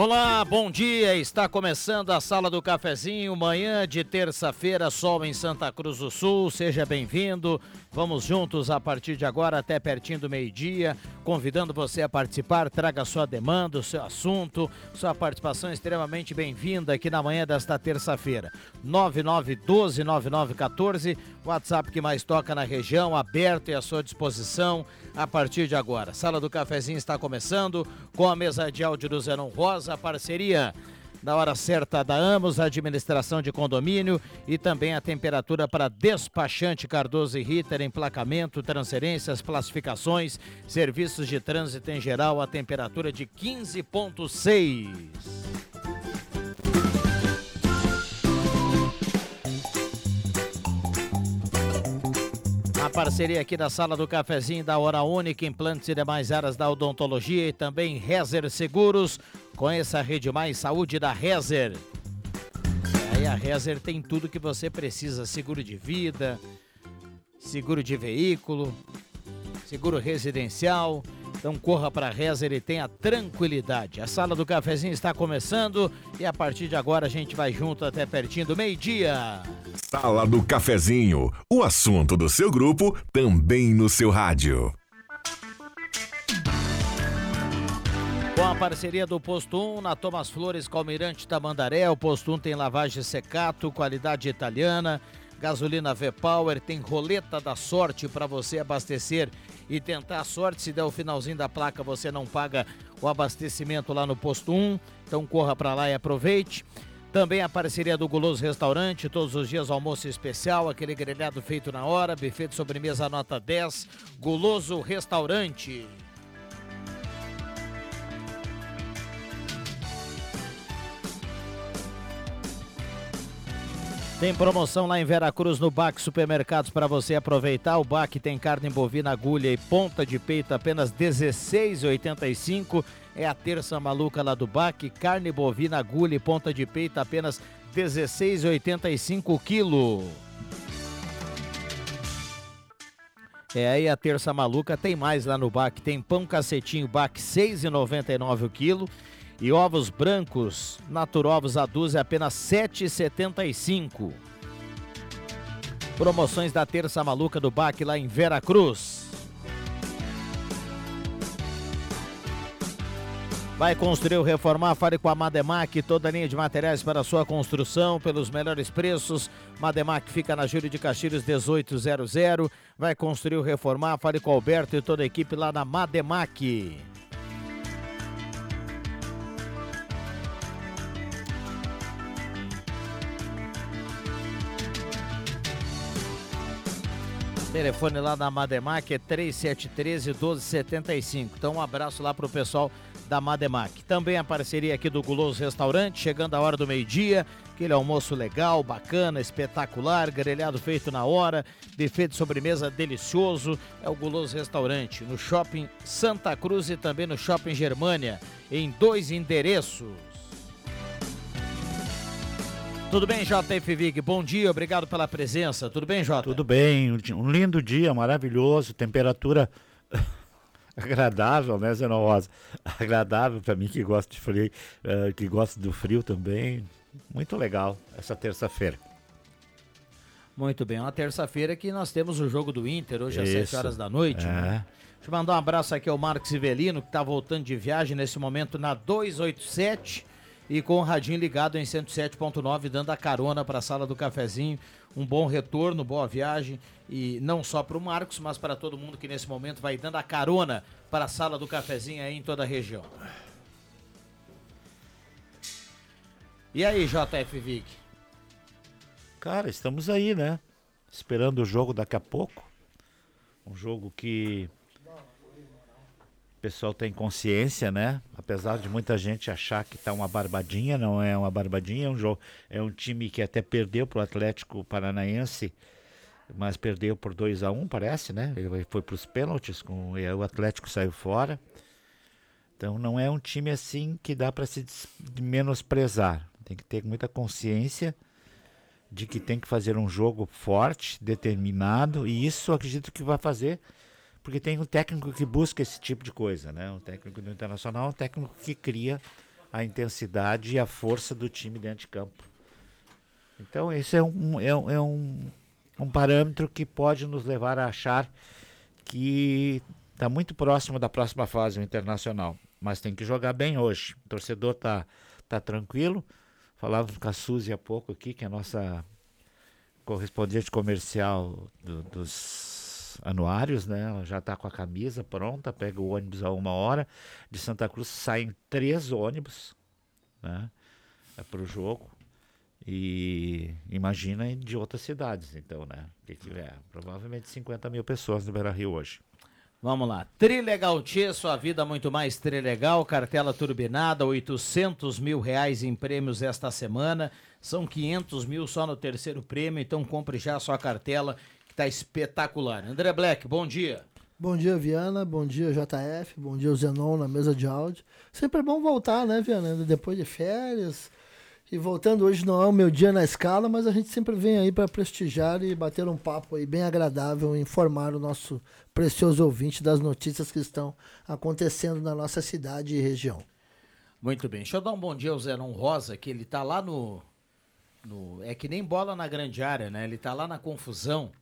Olá, bom dia. Está começando a Sala do Cafezinho, manhã de terça-feira, sol em Santa Cruz do Sul. Seja bem-vindo. Vamos juntos a partir de agora até pertinho do meio-dia, convidando você a participar. Traga sua demanda, o seu assunto. Sua participação extremamente bem-vinda aqui na manhã desta terça-feira. 99129914, WhatsApp que mais toca na região, aberto e à sua disposição a partir de agora. Sala do Cafezinho está começando com a mesa de áudio do Zenon Rosa, parceria na hora certa da Amos, administração de condomínio e também a temperatura para despachante Cardoso e Ritter, emplacamento, transferências, classificações, serviços de trânsito em geral, a temperatura de 15.6. A parceria aqui da Sala do Cafezinho da Hora Única, implantes e demais áreas da odontologia e também Rezer Seguros. Conheça a Rede Mais Saúde da Rezer. Aí a Rezer tem tudo que você precisa: seguro de vida, seguro de veículo, seguro residencial. Então corra para a Rezer e tenha tranquilidade. A Sala do Cafezinho está começando e a partir de agora a gente vai junto até pertinho do meio-dia. Sala do Cafezinho, o assunto do seu grupo também no seu rádio. Com a parceria do Posto 1 na Thomas Flores com Almirante Tamandaré, o Posto 1 tem lavagem secato, qualidade italiana, gasolina V-Power, tem roleta da sorte para você abastecer e tentar a sorte. Se der o finalzinho da placa, você não paga o abastecimento lá no Posto 1. Então corra para lá e aproveite. Também a parceria do Guloso Restaurante, todos os dias almoço especial, aquele grelhado feito na hora, buffet de sobremesa nota 10, Guloso Restaurante. Tem promoção lá em Veracruz no Bac Supermercados para você aproveitar. O Bac tem carne bovina, agulha e ponta de peito apenas 16,85. É a terça maluca lá do Bac. Carne bovina, agulha e ponta de peito apenas 16,85 quilo. É aí a terça maluca tem mais lá no Bac. Tem pão cacetinho Bac 6,99 o quilo. E ovos brancos, Naturovos a dúzia, apenas 7,75. Promoções da Terça Maluca do Bac lá em Veracruz. Vai construir ou reformar? Fale com a Mademac, toda a linha de materiais para sua construção, pelos melhores preços. Mademac fica na Júlio de Castilhos 1800. Vai construir ou reformar? Fale com o Alberto e toda a equipe lá na Mademac. Telefone lá na Mademac é 3713 1275. Então um abraço lá pro pessoal da Mademac. Também a parceria aqui do Guloso Restaurante, chegando a hora do meio-dia, aquele almoço legal, bacana, espetacular, grelhado feito na hora, buffet de sobremesa delicioso, é o Guloso Restaurante, no Shopping Santa Cruz e também no Shopping Germânia, em dois endereços. Tudo bem, JF Vig? Bom dia, obrigado pela presença. Tudo bem, Jota? Tudo bem, um lindo dia, maravilhoso, temperatura agradável, né, Zeno Rosa? Agradável para mim que gosta de frio, uh, que gosta do frio também. Muito legal essa terça-feira. Muito bem, uma terça-feira que nós temos o jogo do Inter hoje Isso. às 7 horas da noite. É. Né? Deixa eu mandar um abraço aqui ao Marcos Ivelino, que está voltando de viagem nesse momento na 287 e com o radinho ligado em 107.9, dando a carona para a sala do cafezinho. Um bom retorno, boa viagem e não só para o Marcos, mas para todo mundo que nesse momento vai dando a carona para a sala do cafezinho aí em toda a região. E aí, JF Vic? Cara, estamos aí, né? Esperando o jogo daqui a pouco. Um jogo que o pessoal tem consciência, né? Apesar de muita gente achar que tá uma barbadinha, não é uma barbadinha, é um jogo, é um time que até perdeu pro Atlético Paranaense, mas perdeu por 2 a 1 um, parece, né? Ele foi para os pênaltis, com o Atlético saiu fora. Então não é um time assim que dá para se menosprezar. Tem que ter muita consciência de que tem que fazer um jogo forte, determinado, e isso acredito que vai fazer porque tem um técnico que busca esse tipo de coisa, né? Um técnico do Internacional é um técnico que cria a intensidade e a força do time dentro de campo. Então, esse é um, é, é um, um parâmetro que pode nos levar a achar que está muito próximo da próxima fase o Internacional. Mas tem que jogar bem hoje. O torcedor está tá tranquilo. Falávamos com a Suzy há pouco aqui, que é a nossa correspondente comercial do, dos anuários, né? Ela já está com a camisa pronta, pega o ônibus a uma hora. De Santa Cruz saem três ônibus, né? É para o jogo. E imagina de outras cidades, então, né? Que, que é? Provavelmente 50 mil pessoas no Beira Rio hoje. Vamos lá. Trilegal Tchê, sua vida muito mais trilegal. Cartela turbinada, 800 mil reais em prêmios esta semana. São 500 mil só no terceiro prêmio, então compre já a sua cartela Tá espetacular. André Black, bom dia. Bom dia, Viana. Bom dia, JF. Bom dia, Zenon na mesa de áudio. Sempre é bom voltar, né, Viana? Depois de férias. E voltando hoje não é o meu dia na escala, mas a gente sempre vem aí para prestigiar e bater um papo aí bem agradável, informar o nosso precioso ouvinte das notícias que estão acontecendo na nossa cidade e região. Muito bem. Deixa eu dar um bom dia ao Zenon Rosa, que ele tá lá no, no. É que nem bola na grande área, né? Ele tá lá na confusão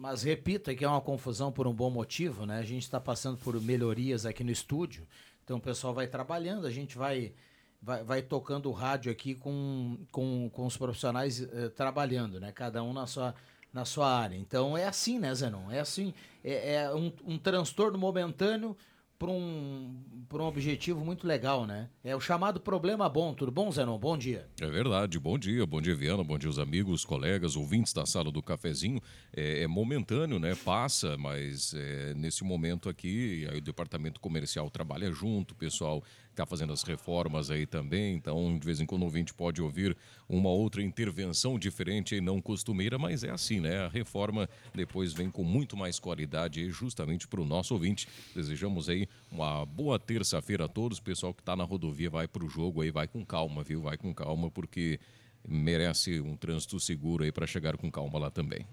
mas repita que é uma confusão por um bom motivo, né? A gente está passando por melhorias aqui no estúdio, então o pessoal vai trabalhando, a gente vai vai, vai tocando o rádio aqui com, com, com os profissionais eh, trabalhando, né? Cada um na sua na sua área. Então é assim, né, Zenon? É assim, é, é um, um transtorno momentâneo para um, um objetivo muito legal, né? É o chamado problema bom. Tudo bom, Zenon? Bom dia. É verdade. Bom dia. Bom dia, Viana. Bom dia, os amigos, colegas, ouvintes da sala do cafezinho. É, é momentâneo, né? Passa, mas é, nesse momento aqui, aí o departamento comercial trabalha junto, o pessoal está fazendo as reformas aí também, então de vez em quando o ouvinte pode ouvir uma outra intervenção diferente e não costumeira, mas é assim, né? A reforma depois vem com muito mais qualidade justamente para o nosso ouvinte. Desejamos aí uma boa terça-feira a todos. O pessoal que está na rodovia vai para o jogo aí, vai com calma, viu? Vai com calma, porque merece um trânsito seguro aí para chegar com calma lá também.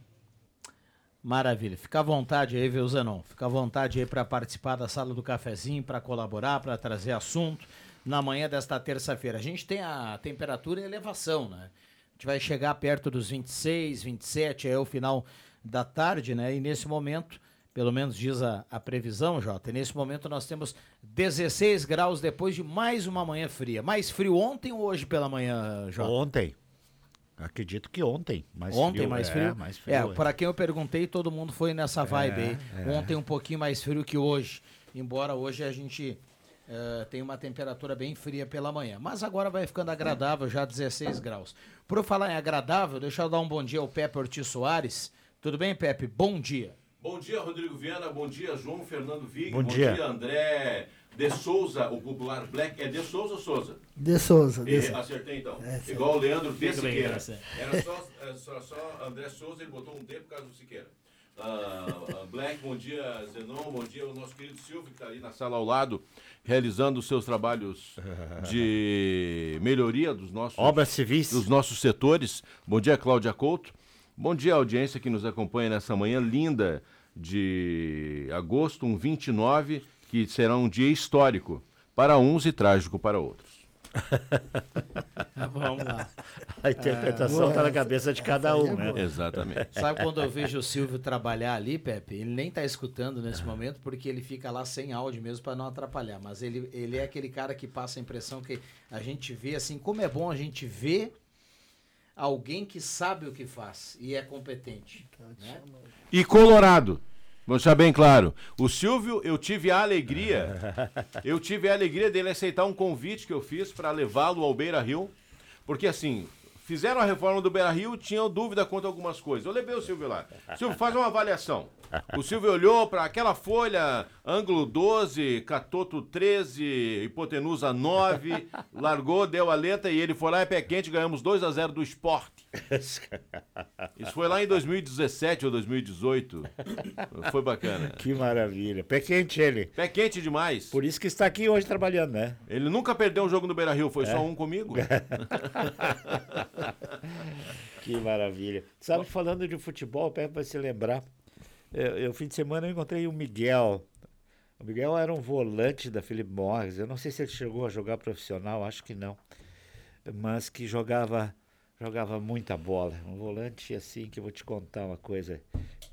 Maravilha. Fica à vontade aí, viu, Zenon? Fica à vontade aí para participar da sala do cafezinho, para colaborar, para trazer assunto na manhã desta terça-feira. A gente tem a temperatura e elevação, né? A gente vai chegar perto dos 26, 27, é o final da tarde, né? E nesse momento, pelo menos diz a, a previsão, Jota, nesse momento nós temos 16 graus depois de mais uma manhã fria. Mais frio ontem ou hoje pela manhã, Jota? Ontem. Acredito que ontem, mais ontem frio. mais é, frio. É, mais frio. É, para quem eu perguntei, todo mundo foi nessa vibe é, aí. É. Ontem um pouquinho mais frio que hoje. Embora hoje a gente uh, tenha uma temperatura bem fria pela manhã. Mas agora vai ficando agradável, já 16 graus. Por falar em agradável, deixa eu dar um bom dia ao Pepe Ortiz Soares. Tudo bem, Pepe? Bom dia. Bom dia, Rodrigo Viana. Bom dia, João Fernando Vig. Bom, bom dia. dia, André De Souza, o popular Black, é De Souza ou Souza? De Souza. De E, Souza. acertei então. É. Igual o Leandro de Siqueira. Era só, é, só, só André Souza, ele botou um D por causa do Siqueira. Ah, Black, bom dia, Zenon, bom dia, o nosso querido Silvio, que está ali na sala ao lado, realizando os seus trabalhos de melhoria dos nossos, Obras civis. dos nossos setores. Bom dia, Cláudia Couto. Bom dia, audiência que nos acompanha nessa manhã linda de agosto, um 29, que será um dia histórico para uns e trágico para outros. Vamos lá. A interpretação está na cabeça de cada um, né? Exatamente. Sabe quando eu vejo o Silvio trabalhar ali, Pepe? Ele nem tá escutando nesse momento porque ele fica lá sem áudio mesmo para não atrapalhar. Mas ele, ele é aquele cara que passa a impressão que a gente vê assim, como é bom a gente ver alguém que sabe o que faz e é competente. né? E Colorado. Vamos deixar bem claro. O Silvio, eu tive a alegria, eu tive a alegria dele aceitar um convite que eu fiz para levá-lo ao Beira Rio. Porque assim, fizeram a reforma do Beira Rio, tinham dúvida quanto a algumas coisas. Eu levei o Silvio lá. Silvio, faz uma avaliação. O Silvio olhou para aquela folha, ângulo 12, catoto 13, hipotenusa 9, largou, deu a letra e ele foi lá e pé quente, ganhamos 2 a 0 do esporte. Isso foi lá em 2017 ou 2018. Foi bacana. Que maravilha. Pé quente ele. Pé quente demais. Por isso que está aqui hoje trabalhando, né? Ele nunca perdeu um jogo no Beira Rio, foi só um comigo. Que maravilha. Sabe, falando de futebol, Pepe vai se lembrar. Eu, eu, fim de semana, eu encontrei o Miguel. O Miguel era um volante da Philip Morris. Eu não sei se ele chegou a jogar profissional, acho que não. Mas que jogava jogava muita bola. Um volante assim que eu vou te contar uma coisa.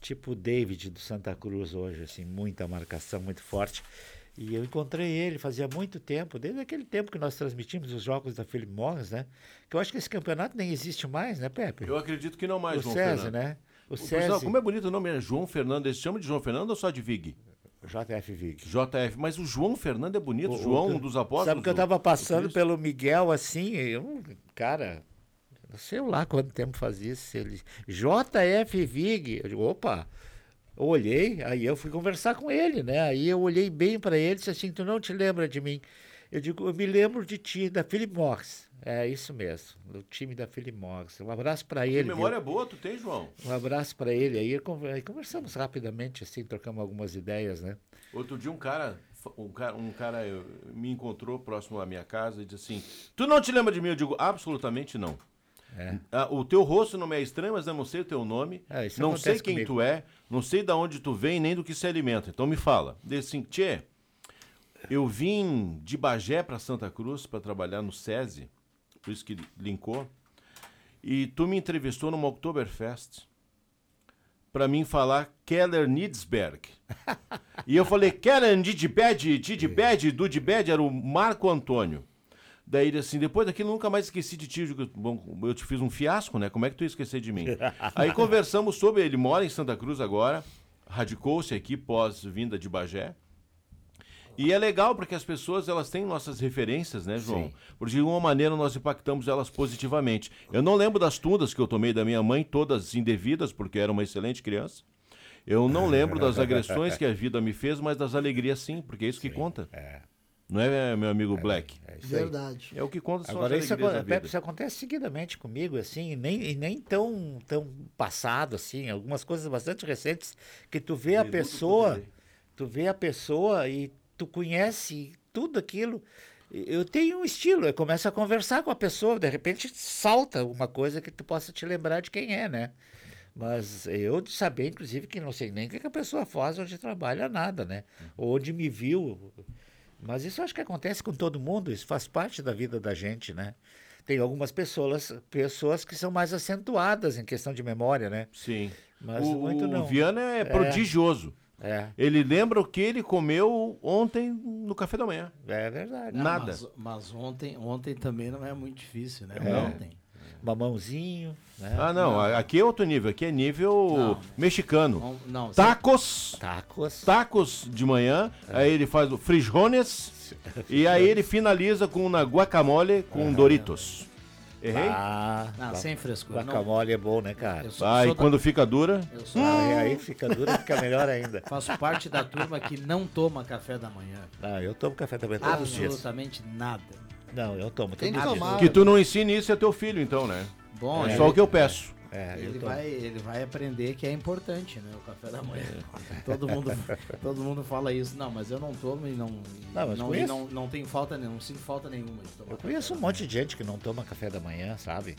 Tipo o David do Santa Cruz hoje, assim, muita marcação, muito forte. E eu encontrei ele fazia muito tempo, desde aquele tempo que nós transmitimos os jogos da Philip Morris, né? Que eu acho que esse campeonato nem existe mais, né, Pepe? Eu acredito que não mais, o João César, Fernando. né? O César, Como é bonito o nome, é João Fernando. Eles chamam de João Fernando ou só de Vig? JF Vig. JF. Mas o João Fernando é bonito. O- o- João, um dos apóstolos. Sabe que eu tava do passando pelo Miguel assim, eu, cara, não sei lá quanto tempo fazia isso. Ele, JF Vig. Eu digo, opa. Eu olhei, aí eu fui conversar com ele, né? Aí eu olhei bem para ele e disse assim: Tu não te lembra de mim? Eu digo, eu me lembro de ti, da Philip Morris. É isso mesmo, do time da Philip Morris. Um abraço para Que ele. memória viu? boa tu tem, João. Um abraço para ele. Aí conver- aí conversamos rapidamente, assim, trocamos algumas ideias, né? Outro dia um cara, um cara, um cara eh, me encontrou próximo à minha casa e disse assim: Tu não te lembra de mim? Eu digo, absolutamente não. É. Ah, o teu rosto não me é estranho, mas eu não sei o teu nome. É, não sei quem comigo. tu é, não sei de onde tu vem, nem do que se alimenta. Então me fala. Diz assim, Tchê, eu vim de Bagé para Santa Cruz para trabalhar no SESI, por isso que linkou. E tu me entrevistou numa Oktoberfest para mim falar Keller Nidsberg. e eu falei, Keller Didbed, Didbed, Dudbed era o Marco Antônio. Daí ele assim, depois daquilo nunca mais esqueci de ti. Eu Bom, eu te fiz um fiasco, né? Como é que tu ia esquecer de mim? Aí conversamos sobre, ele mora em Santa Cruz agora, radicou-se aqui pós-vinda de Bagé. E é legal porque as pessoas elas têm nossas referências, né, João? Porque de alguma maneira nós impactamos elas positivamente. Eu não lembro das tundas que eu tomei da minha mãe, todas indevidas, porque era uma excelente criança. Eu não lembro das agressões que a vida me fez, mas das alegrias sim, porque é isso que conta. Não é, meu amigo Black? É isso aí. Verdade. É o que conta Agora isso, alegrias aco- da Pepe, vida. isso acontece seguidamente comigo, assim, e nem, e nem tão, tão passado, assim, algumas coisas bastante recentes, que tu vê a pessoa, poderei. tu vê a pessoa e tu conhece tudo aquilo. Eu tenho um estilo, eu começo a conversar com a pessoa, de repente salta uma coisa que tu possa te lembrar de quem é, né? Mas eu de saber, inclusive, que não sei nem o que que a pessoa faz, onde trabalha, nada, né? Ou onde me viu. Mas isso eu acho que acontece com todo mundo, isso faz parte da vida da gente, né? Tem algumas pessoas, pessoas que são mais acentuadas em questão de memória, né? Sim. Mas o, muito não. o Viana é, prodigioso. É, Ele lembra o que ele comeu ontem no café da manhã. é verdade. Não, Nada. Mas, mas ontem, ontem também não é muito difícil, né? É. Ontem. Mamãozinho, né? Ah, não, a- aqui é outro nível, aqui é nível Não. mexicano. Não, não, Tacos, Tacos. tacos de manhã, aí ele faz o frijones e aí ele finaliza com uma guacamole com Doritos. Errei? Ah, Não, sem frescura. Não, guacamole é bom, né, cara? sou, Ah, sou e da- quando fica dura? eu sou- Ah, e aí fica dura, fica melhor ainda. faço parte da turma que não toma café da manhã. Ah, eu tomo café também todos os dias. Absolutamente nada. Não, eu tomo Tem que tomar. Que tu não ensine isso é teu filho, então, né? Bom, É ele- só o que eu peço. É, eu Ele tomo. vai, ele vai aprender que é importante, né? O café da manhã. É. Todo mundo, todo mundo fala isso. Não, mas eu não tomo e não. Não, mas não, conheço. não, não tenho falta nenhuma, não sinto falta nenhuma de tomar. Eu conheço um monte de gente que não toma café da manhã, sabe?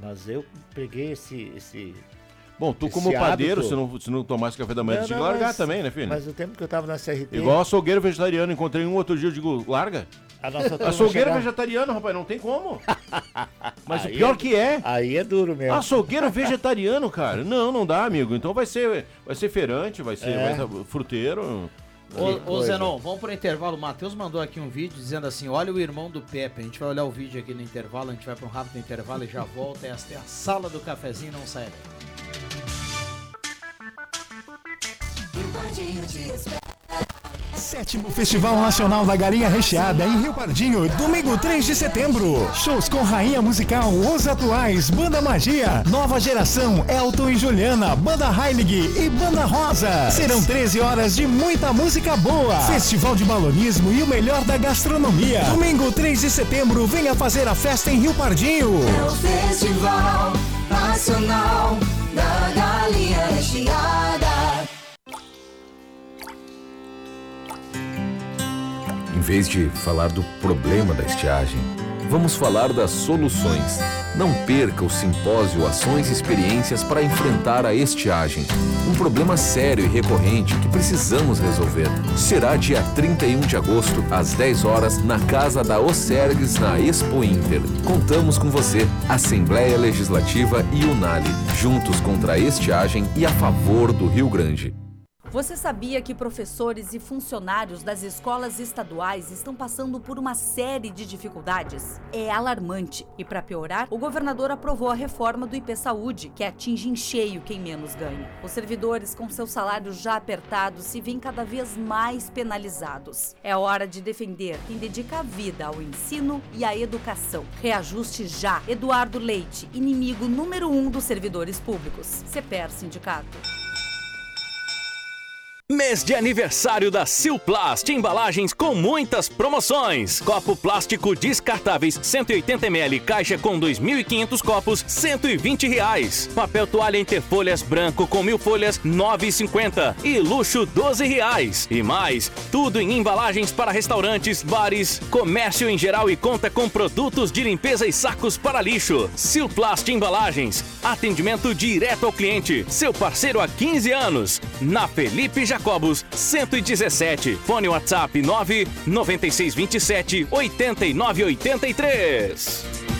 Mas eu peguei esse. esse... Bom, tu Esse como padeiro, hábito- se não, se não tomasse café da manhã, Não, tu tinha que largar mas- também, né, filho? Mas o tempo que eu tava na CRT. Igual açougueiro vegetariano, encontrei um outro dia, eu digo, larga. A nossa turma Açougueiro chegava- vegetariano, rapaz, não tem como. Mas o Aí pior é- que é, Aí é duro mesmo. açougueiro vegetariano, cara. Não, não dá, amigo. Então vai ser, vai ser feirante, vai ser, É. vai ser fruteiro. Ô, ô. Zenon, vamos pro intervalo. O Matheus mandou aqui um vídeo dizendo assim: olha o irmão do Pepe. A gente vai olhar o vídeo aqui no intervalo, a gente vai para um rápido intervalo e já volta. Esta é a sala do cafezinho, não sai daí. Sétimo Festival Nacional da Galinha Recheada em Rio Pardinho, domingo 3 de setembro. Shows com Rainha Musical, Os Atuais, Banda Magia, Nova Geração, Elton e Juliana, Banda Heilig e Banda Rosa. Serão 13 horas de muita música boa. Festival de balonismo e o melhor da gastronomia. Domingo 3 de setembro, venha fazer a festa em Rio Pardinho. É o Festival Nacional da Galinha Recheada. Vez de falar do problema da estiagem, vamos falar das soluções. Não perca o simpósio Ações e Experiências para enfrentar a estiagem. Um problema sério e recorrente que precisamos resolver. Será dia 31 de agosto, às 10 horas, na Casa da Ocergues, na Expo Inter. Contamos com você, Assembleia Legislativa e Unali, juntos contra a estiagem e a favor do Rio Grande. Você sabia que professores e funcionários das escolas estaduais estão passando por uma série de dificuldades? É alarmante. E para piorar, o governador aprovou a reforma do IP Saúde, que atinge em cheio quem menos ganha. Os servidores, com seus salários já apertados, se veem cada vez mais penalizados. É hora de defender quem dedica a vida ao ensino e à educação. Reajuste já. Eduardo Leite, inimigo número um dos servidores públicos. CPR Sindicato. Mês de aniversário da Silplast, embalagens com muitas promoções. Copo plástico descartáveis 180ml, caixa com 2.500 copos, 120 reais. Papel toalha interfolhas branco com mil folhas, 9,50 e luxo 12 reais. E mais, tudo em embalagens para restaurantes, bares, comércio em geral e conta com produtos de limpeza e sacos para lixo. Silplast Embalagens, atendimento direto ao cliente. Seu parceiro há 15 anos. Na Felipe Jacobos, 117. Fone WhatsApp 99627 8983.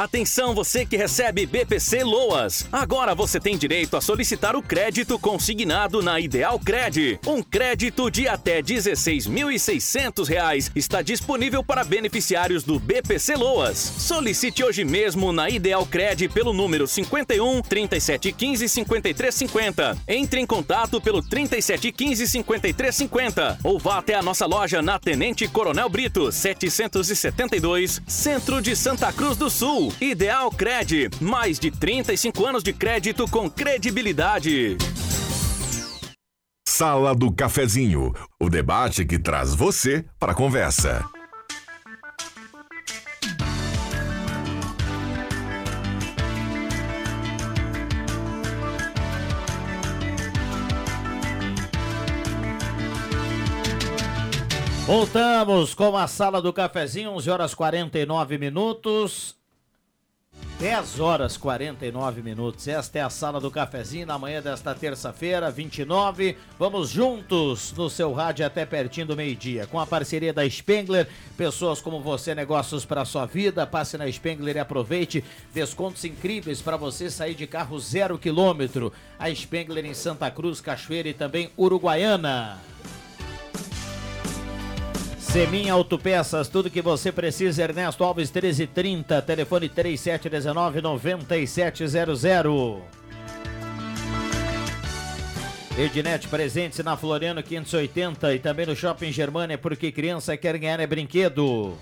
Atenção você que recebe BPC Loas. Agora você tem direito a solicitar o crédito consignado na Ideal Cred. Um crédito de até 16.600 reais está disponível para beneficiários do BPC Loas. Solicite hoje mesmo na Ideal Cred pelo número 51 3715 5350. Entre em contato pelo 3715 5350 ou vá até a nossa loja na Tenente Coronel Brito 772, Centro de Santa Cruz do Sul. Ideal Cred, mais de 35 anos de crédito com credibilidade. Sala do Cafezinho, o debate que traz você para a conversa. Voltamos com a sala do cafezinho, 11 horas 49 minutos. 10 horas 49 minutos. Esta é a sala do cafezinho na manhã desta terça-feira, 29. Vamos juntos no seu rádio até pertinho do meio-dia. Com a parceria da Spengler, pessoas como você, negócios para sua vida. Passe na Spengler e aproveite descontos incríveis para você sair de carro zero quilômetro. A Spengler em Santa Cruz, Cachoeira e também Uruguaiana. Semin Autopeças, tudo que você precisa, Ernesto Alves 1330, telefone 3719 9700. Ednet presente na Floriano 580 e também no Shopping Germania, porque criança quer ganhar é brinquedo.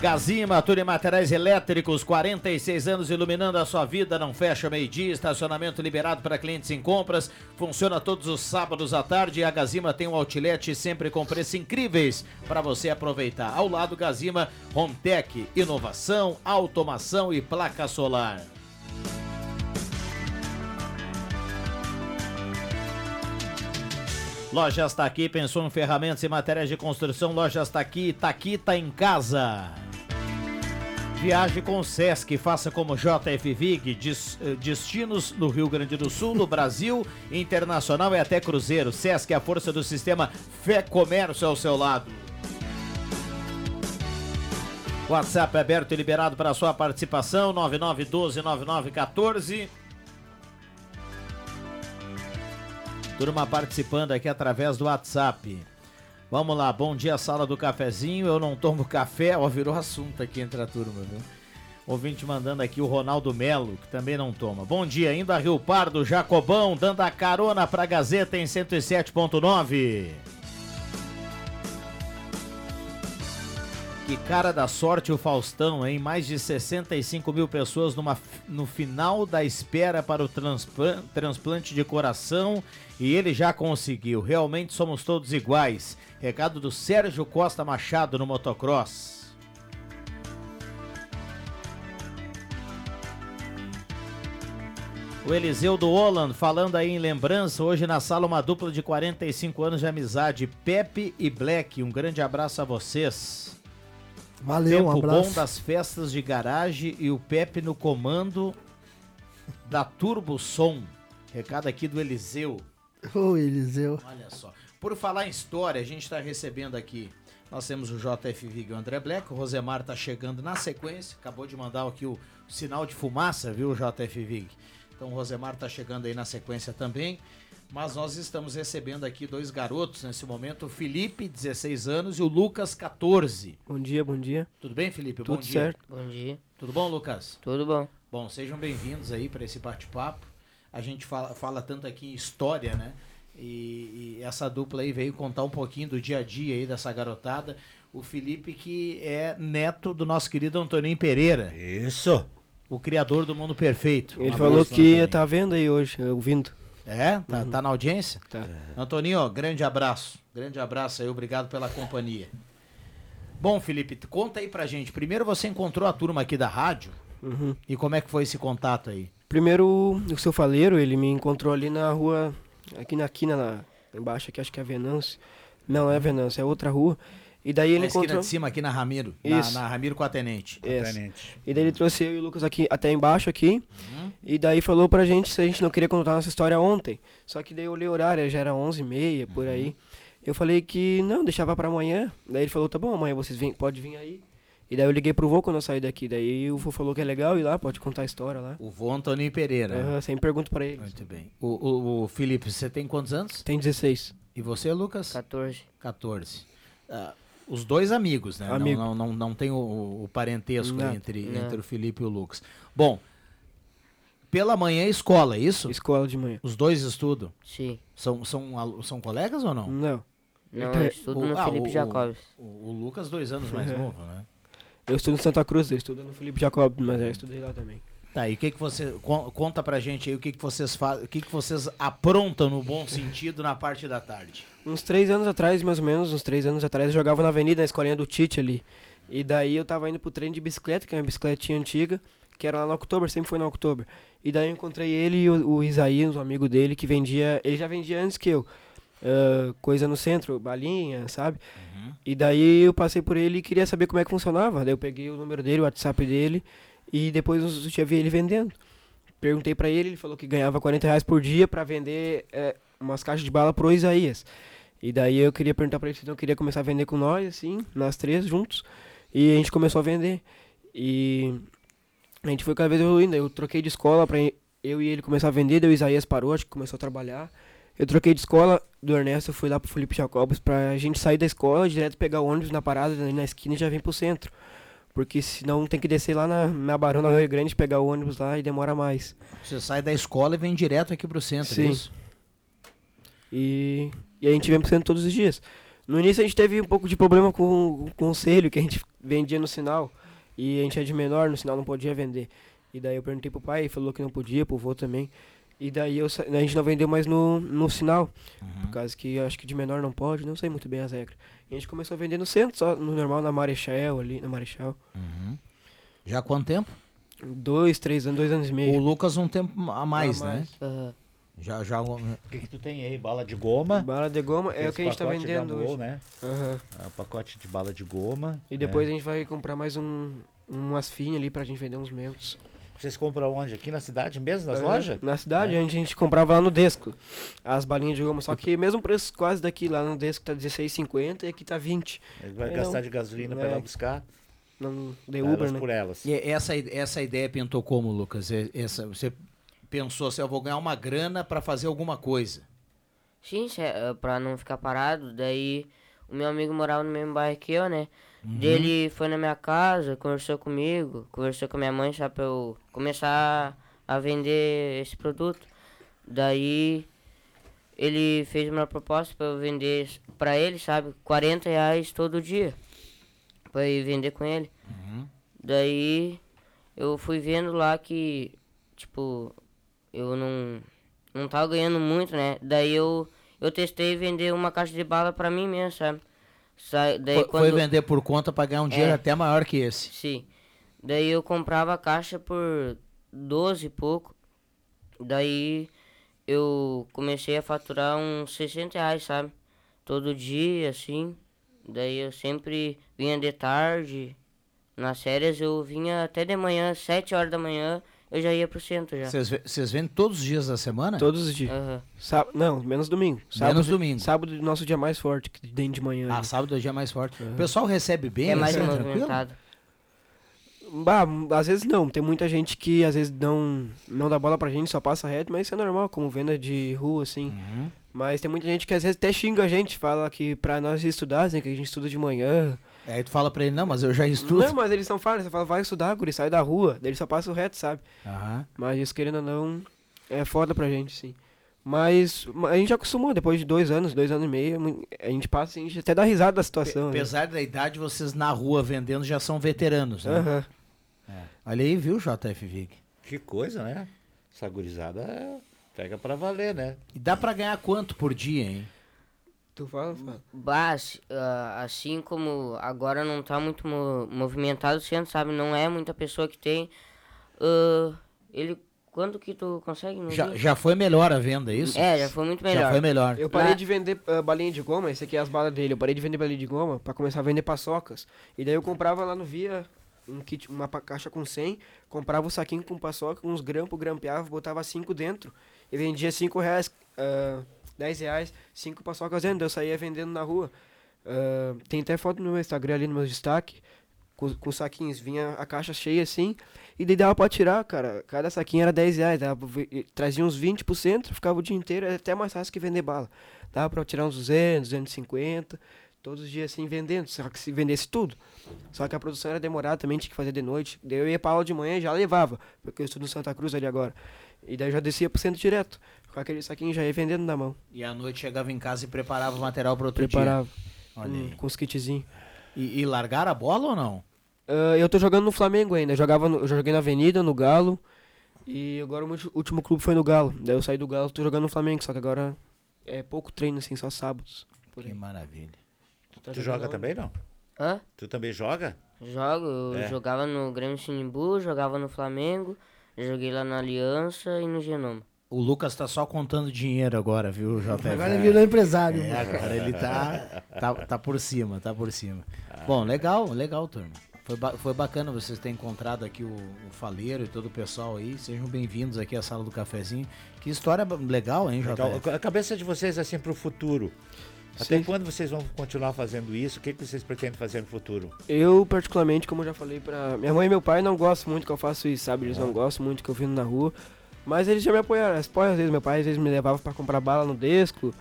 Gazima, tudo em materiais elétricos, 46 anos iluminando a sua vida, não fecha meio-dia, estacionamento liberado para clientes em compras, funciona todos os sábados à tarde e a Gazima tem um outlet sempre com preços incríveis para você aproveitar. Ao lado, Gazima, Hometech, inovação, automação e placa solar. Lojas está aqui, pensou em ferramentas e matérias de construção, Lojas está aqui, tá aqui, tá em casa. Viaje com o Sesc, faça como JF Vig, des- eh, destinos no Rio Grande do Sul, no Brasil, internacional e até cruzeiro. Sesc é a força do sistema Fé Comércio ao seu lado. WhatsApp aberto e liberado para sua participação, 9912-9914. Turma participando aqui através do WhatsApp. Vamos lá, bom dia, sala do cafezinho. Eu não tomo café, ó, virou assunto aqui entre a turma, viu? Ouvinte mandando aqui o Ronaldo Melo, que também não toma. Bom dia, indo a Rio Pardo, Jacobão, dando a carona pra Gazeta em 107.9. Que cara da sorte o Faustão, hein? Mais de 65 mil pessoas numa, no final da espera para o transplan- transplante de coração e ele já conseguiu. Realmente somos todos iguais. Recado do Sérgio Costa Machado no motocross. O Eliseu do Holland falando aí em lembrança, hoje na sala uma dupla de 45 anos de amizade, Pepe e Black. Um grande abraço a vocês. Valeu, um Tempo abraço. bom das festas de garagem e o Pepe no comando da Turbo Som. Recado aqui do Eliseu. Ô, Eliseu. Olha só. Por falar em história, a gente está recebendo aqui. Nós temos o JF Vig e o André Black. O Rosemar está chegando na sequência. Acabou de mandar aqui o sinal de fumaça, viu, JF Vig? Então o Rosemar está chegando aí na sequência também. Mas nós estamos recebendo aqui dois garotos nesse momento: o Felipe, 16 anos, e o Lucas, 14. Bom dia, bom dia. Tudo bem, Felipe? Tudo bom dia. certo. Bom dia. Tudo bom, Lucas? Tudo bom. Bom, sejam bem-vindos aí para esse bate-papo. A gente fala, fala tanto aqui em história, né? E, e essa dupla aí veio contar um pouquinho do dia a dia aí dessa garotada. O Felipe, que é neto do nosso querido Antoninho Pereira. Isso. O criador do mundo perfeito. Ele falou que tá vendo aí hoje, ouvindo. É? Tá, tá na audiência? Tá. Antoninho, ó, grande abraço. Grande abraço aí, obrigado pela companhia. Bom, Felipe, conta aí pra gente. Primeiro você encontrou a turma aqui da rádio. Uhum. E como é que foi esse contato aí? Primeiro, o seu faleiro, ele me encontrou ali na rua, aqui na quina, lá embaixo, aqui acho que é Venâncio. Não, não é Venâncio, é outra rua. E daí ele na esquina encontrou... de cima, aqui na Ramiro. Na, Isso. na Ramiro com a Tenente. Isso. E daí ele trouxe eu e o Lucas aqui até embaixo aqui. Uhum. E daí falou pra gente se a gente não queria contar nossa história ontem. Só que daí eu olhei o horário, já era 11h30, por aí. Uhum. Eu falei que não, deixava pra amanhã. Daí ele falou, tá bom, amanhã vocês vêm, pode vir aí. E daí eu liguei pro vô quando eu saí daqui. Daí o vô falou que é legal ir lá, pode contar a história lá. O vô Antoninho Pereira. Aham, sempre pergunto pra ele. Muito bem. O, o, o Felipe, você tem quantos anos? Tem 16. E você, Lucas? 14. 14. Ah, os dois amigos, né? Não- Amigo. Não, não, não, tem o, o parentesco Não. entre, Não. entre o Felipe e o Lucas. Bom, pela manhã é escola, é isso? Escola de manhã. Os dois estudam? Sim. São, são, são colegas ou não? Não. Não, eu estudo no Felipe o- Jacobs. O, o Lucas, dois anos mais novo, né? Eu estudo em Santa Cruz, eu estudo no Felipe Jacob, mas eu estudei lá também. Tá, e o que que você con- conta pra gente aí o que que vocês fazem, o que que vocês aprontam no bom sentido na parte da tarde? Uns três anos atrás, mais ou menos, uns três anos atrás, eu jogava na avenida, na escolinha do Tite ali. E daí eu tava indo pro treino de bicicleta, que é uma bicicletinha antiga, que era lá no Oktober, sempre foi no Oktober. E daí eu encontrei ele e o, o Isaías, um amigo dele, que vendia. Ele já vendia antes que eu. Ah, coisa no centro, balinha, sabe? E daí eu passei por ele e queria saber como é que funcionava. Daí eu peguei o número dele, o WhatsApp dele, e depois eu já vi ele vendendo. Perguntei pra ele, ele falou que ganhava 40 reais por dia pra vender eh, umas caixas de bala pro Isaías. E daí eu queria perguntar pra ele se não queria começar a vender com nós, assim, nós três juntos. E a gente começou a vender. E a gente foi cada vez evoluindo. Eu troquei de escola pra eu e ele começar a vender, daí o Isaías parou, acho que começou a trabalhar. Eu troquei de escola do Ernesto, eu fui lá pro Felipe Jacobos pra gente sair da escola, direto pegar o ônibus na parada, na esquina e já vem pro centro. Porque senão tem que descer lá na, na Barão da Rio Grande, pegar o ônibus lá e demora mais. Você sai da escola e vem direto aqui pro centro, é Sim. isso? E, e a gente vem pro centro todos os dias. No início a gente teve um pouco de problema com, com o conselho, que a gente vendia no sinal. E a gente é de menor, no sinal não podia vender. E daí eu perguntei pro pai, ele falou que não podia, pro vô também. E daí eu, a gente não vendeu mais no, no sinal. Por causa que eu acho que de menor não pode, não sei muito bem as regras. E a gente começou a vender no centro, só no normal, na Marechal ali, na Marechal. Já há quanto tempo? Dois, três anos, dois anos e meio. O Lucas um tempo a mais, A né? mais. Aham. Já, já. O que, que tu tem aí? Bala de goma? Bala de goma é o que a gente tá vendendo Gamol, hoje. né? Aham. É, um pacote de bala de goma. E depois é. a gente vai comprar mais um, umas finhas ali pra gente vender uns mentos. Vocês compram onde? Aqui na cidade mesmo, nas É, lojas? Na cidade, É. a, gente, a gente comprava lá no Desco. As balinhas de goma, só que mesmo preço quase daqui, lá no Desco tá R$16,50 e aqui tá 20. Ele vai gastar não- de gasolina é, pra ir lá buscar. Não, de Elas Uber, né? por elas. E essa, essa ideia pintou como, Lucas? Essa, você pensou assim, eu vou ganhar uma grana pra fazer alguma coisa. Sim, eh, pra não ficar parado. Daí o meu amigo morava no mesmo bairro que eu, né? Uhum. Ele foi na minha casa, conversou comigo, conversou com a minha mãe, sabe, pra eu começar a vender esse produto. Daí ele fez uma proposta pra eu vender pra ele, sabe, 40 reais todo dia. Pra eu ir vender com ele. Daí eu fui vendo lá que, tipo, eu não, não tava ganhando muito, né? Daí eu, eu testei vender uma caixa de bala pra mim mesmo, sabe? Sa- daí Foi, quando... foi vender por conta pra ganhar um dinheiro É. até maior que esse. Sim. Daí eu comprava a caixa por 12 e pouco. Daí eu comecei a faturar uns 60 reais, sabe? Todo dia, assim. Daí eu sempre vinha de tarde. Nas férias eu vinha até de manhã, 7 horas da manhã, eu já ia pro centro já. Vocês vendem todos os dias da semana? Todos os dias. Aham. Sá- não, menos domingo. Menos domingo. Sábado é o nosso dia mais forte, que tem de manhã. Ah, ali. sábado é o dia mais forte. O pessoal recebe bem? É mais assim, tranquilo? Bah, às vezes não. Tem muita gente que às vezes não, não dá bola pra gente, só passa reto, mas isso é normal, como venda de rua, assim. Uhum. Mas tem muita gente que às vezes até xinga a gente, fala que pra nós estudar, assim, que a gente estuda de manhã. Aí tu fala pra ele, não, mas eu já estudo. Não, mas eles não falam, você fala, vai estudar, guri, sai da rua. Daí ele só passa o reto, sabe? Aham. Mas isso, querendo ou não, é foda pra gente, sim. Mas ma- a gente já acostumou, depois de dois anos, dois anos e meio, a gente passa, a gente até dá risada da situação. né? Apesar da idade, vocês na rua vendendo já são veteranos, né? Aham. Olha aí, viu, JF Vig? Que coisa, né? Essa gurizada pega pra valer, né? E dá pra ganhar quanto por dia, hein? Tu fala, fala. Bas, ah, assim como agora não tá muito mo- movimentado o centro, sabe? Não é muita pessoa que tem. ah, ele. Quando que tu consegue? Já, dia? já foi melhor a venda, é isso? É, já foi muito melhor. Já foi melhor. Eu parei Lá- de vender ah, balinha de goma, esse aqui é as balas dele. Eu parei de vender balinha de goma pra começar a vender paçocas. E daí eu comprava lá no Via um kit, uma caixa com 100, comprava o saquinho com paçoca, uns grampos, grampeava, botava 5 dentro e vendia 5 reais, ah, 10 reais, 5 paçocas dentro. Eu saía vendendo na rua. Ah, tem até foto no meu Instagram ali no meu destaque. Com, com saquinhos, vinha a caixa cheia assim, e daí dava pra tirar, cara. Cada saquinho era 10 reais, dava trazia uns 20 pro centro, ficava o dia inteiro, era até mais fácil que vender bala. Dava pra tirar uns 200, 250, todos os dias assim vendendo, só que se vendesse tudo. Só que a produção era demorada também, tinha que fazer de noite. Daí eu ia pra aula de manhã e já levava, porque eu estudo no Santa Cruz ali agora. E daí já descia pro centro direto, com aquele saquinho já ia vendendo na mão. E à noite chegava em casa e preparava o material para outro Preparava. dia. Olha Hum, aí. com os kitzinhos. E, e largaram a bola ou não? Ah, eu tô jogando no Flamengo ainda. Eu, jogava no- eu joguei na Avenida, no Galo. E agora o meu último clube foi no Galo. Daí eu saí do Galo, tô jogando no Flamengo, só que agora é pouco treino, assim, só sábados. Por Que aí. maravilha. tá Tu joga também, não? Hã? Tu também joga? Jogo, eu É. jogava no Grêmio Sinimbu, jogava no Flamengo, joguei lá na Aliança e no Genoma. O Lucas tá só contando dinheiro agora, viu, JF? Agora ele virou empresário. É, agora ele tá, tá, tá por cima, tá por cima. Bom, legal, legal, turma. Foi, ba- foi bacana vocês terem encontrado aqui o, o Faleiro e todo o pessoal aí. Sejam bem-vindos aqui à Sala do Cafezinho. Que história legal, hein, Legal. JF? A cabeça de vocês assim para o futuro. Até quando vocês vão continuar fazendo isso? O que, que vocês pretendem fazer no futuro? Eu, particularmente, como eu já falei pra minha mãe e meu pai, não gostam muito que eu faça isso, sabe? Eles não gostam muito que eu vindo na rua. Mas eles já me apoiaram. Eles apoiam, às vezes meu pai às vezes me levava pra comprar bala no Desco.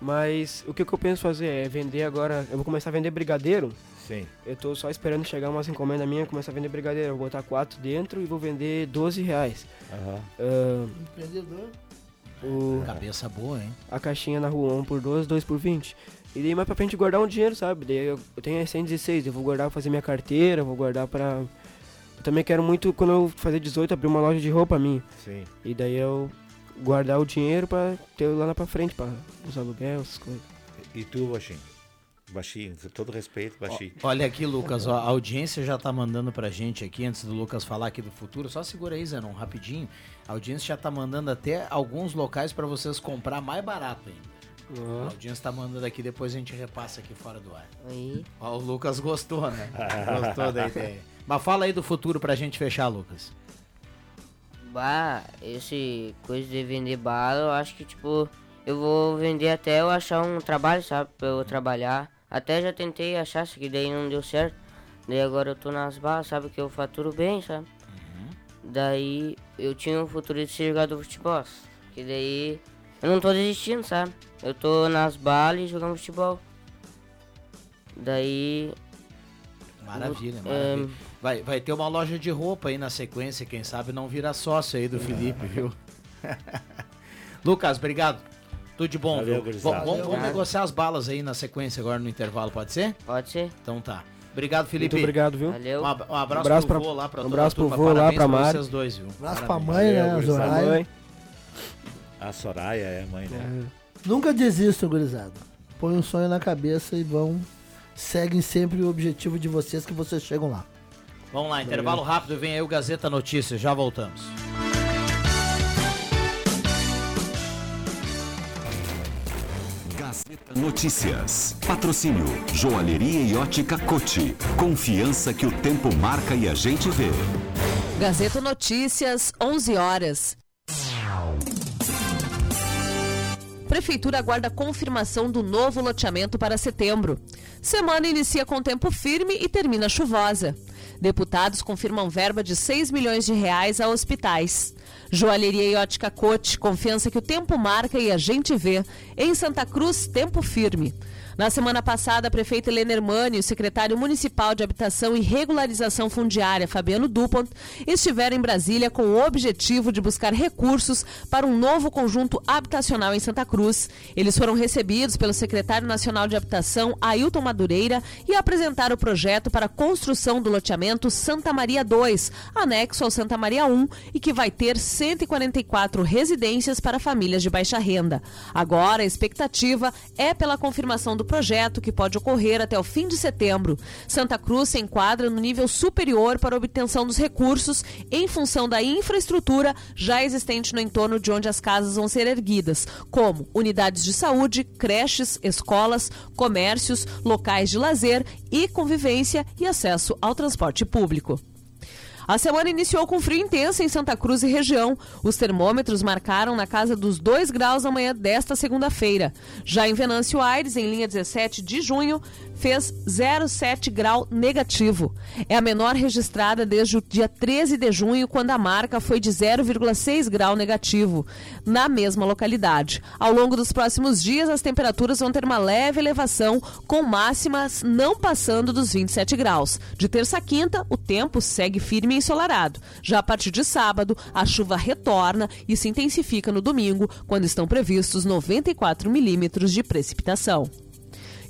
Mas o que, que eu penso fazer é vender agora. Eu vou começar a vender brigadeiro. Sim. Eu tô só esperando chegar umas encomendas minhas e começar a vender brigadeiro. Eu vou botar quatro dentro e vou vender 12 reais. Ah, Empreendedor. o, Cabeça boa, hein? a caixinha na rua, 1 por 12, 2 por 20. E daí mais pra frente guardar um dinheiro, sabe? Daí eu, eu tenho a 116, eu vou guardar pra fazer minha carteira, vou guardar pra. Eu também quero muito, quando eu fazer 18, abrir uma loja de roupa minha. Sim. E daí eu guardar o dinheiro pra ter lá na pra frente, pra os aluguéis, essas coisas. E tu, Baixinho? Baixinho, com todo respeito, Baixinho. Olha aqui, Lucas, ó, a audiência já tá mandando pra gente aqui, antes do Lucas falar aqui do futuro. Só segura aí, Zenon, rapidinho. A audiência já tá mandando até alguns locais pra vocês comprar mais barato ainda. A audiência tá mandando aqui, depois a gente repassa aqui fora do ar. Aí. Ó, o Lucas gostou, né? Gostou da ideia. Mas fala aí do futuro pra gente fechar, Lucas. Bah, esse coisa de vender bala, eu acho que, tipo, eu vou vender até eu achar um trabalho, sabe? Pra eu trabalhar. Até já tentei achar, só que daí não deu certo. Daí agora eu tô nas balas, sabe? Que eu faturo bem, sabe? Daí eu tinha um futuro de ser jogador de futebol. Que daí eu não tô desistindo, sabe? Eu tô nas balas e jogando futebol. Daí. Maravilha, É, maravilha. Vai, vai ter uma loja de roupa aí na sequência, quem sabe não vira sócio aí do Felipe, viu? Lucas, obrigado. Tudo de bom, Valeu, viu? gurizada. Vamos, vamos, negociar as balas aí na sequência agora no intervalo, pode ser? Pode ser. Então tá. Obrigado, Felipe. Muito obrigado, viu? Valeu. Um, ab- um abraço, abraço pro pra- vô lá, pra um abraço pro vô lá, Parabéns pra Mari. vocês dois, viu? Abraço pra Parabéns. mãe, né, a. Mãe. A Soraya é mãe, né? Nunca desistam, gurizada. Põe um sonho na cabeça e vão. Seguem sempre o objetivo de vocês que vocês chegam lá. Vamos lá, intervalo rápido, vem aí o Gazeta Notícias, já voltamos. Gazeta Notícias. Patrocínio Joalheria e Ótica Cote. Confiança que o tempo marca e a gente vê. Gazeta Notícias, 11 horas. Prefeitura aguarda confirmação do novo loteamento para setembro. Semana inicia com tempo firme e termina chuvosa. Deputados confirmam verba de 6 milhões de reais a hospitais. Joalheria e ótica Cote, confiança que o tempo marca e a gente vê. Em Santa Cruz, tempo firme. Na semana passada, a prefeita Helena Hermani e o secretário municipal de Habitação e Regularização Fundiária, Fabiano Dupont, estiveram em Brasília com o objetivo de buscar recursos para um novo conjunto habitacional em Santa Cruz. Eles foram recebidos pelo secretário nacional de Habitação, Ailton Madureira, e apresentaram o projeto para a construção do loteamento Santa Maria 2, anexo ao Santa Maria 1, e que vai ter 144 residências para famílias de baixa renda. Agora, a expectativa é pela confirmação do projeto, que pode ocorrer até o fim de setembro. Santa Cruz se enquadra no nível superior para obtenção dos recursos em função da infraestrutura já existente no entorno de onde as casas vão ser erguidas, como unidades de saúde, creches, escolas, comércios, locais de lazer e convivência e acesso ao transporte público. A semana iniciou com frio intenso em Santa Cruz e região. Os termômetros marcaram na casa dos 2 graus na manhã desta segunda-feira. Já em Venâncio Aires, em linha 17 de junho, fez 0,7 grau negativo. É a menor registrada desde o dia 13 de junho, quando a marca foi de 0,6 grau negativo, na mesma localidade. Ao longo dos próximos dias, as temperaturas vão ter uma leve elevação, com máximas não passando dos 27 graus. De terça a quinta, o tempo segue firme e ensolarado. Já a partir de sábado, a chuva retorna e se intensifica no domingo, quando estão previstos 94 milímetros de precipitação.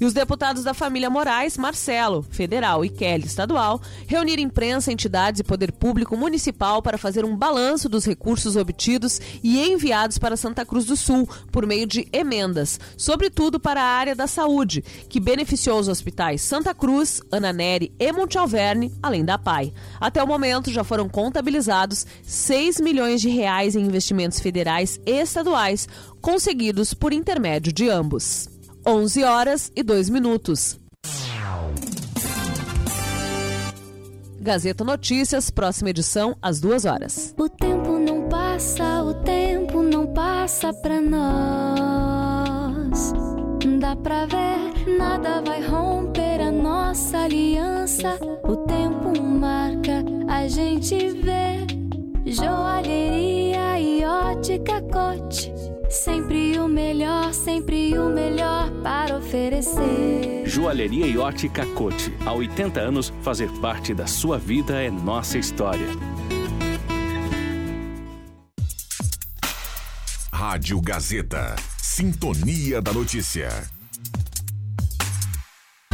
E os deputados da família Moraes, Marcelo, federal, e Kelly, estadual, reuniram imprensa, entidades e poder público municipal para fazer um balanço dos recursos obtidos e enviados para Santa Cruz do Sul por meio de emendas, sobretudo para a área da saúde, que beneficiou os hospitais Santa Cruz, Ana Neri e Monte Alverne, além da PAI. Até o momento já foram contabilizados 6 milhões de reais em investimentos federais e estaduais conseguidos por intermédio de ambos. 11 horas e 2 minutos. Gazeta Notícias, próxima edição, às 2 horas. O tempo não passa, o tempo não passa pra nós. Dá pra ver, nada vai romper a nossa aliança. O tempo marca, a gente vê. Joalheria e ótica cote. Sempre o melhor, sempre o melhor para oferecer. Joalheria e ótica Cote. Há 80 anos, fazer parte da sua vida é nossa história. Rádio Gazeta. Sintonia da Notícia.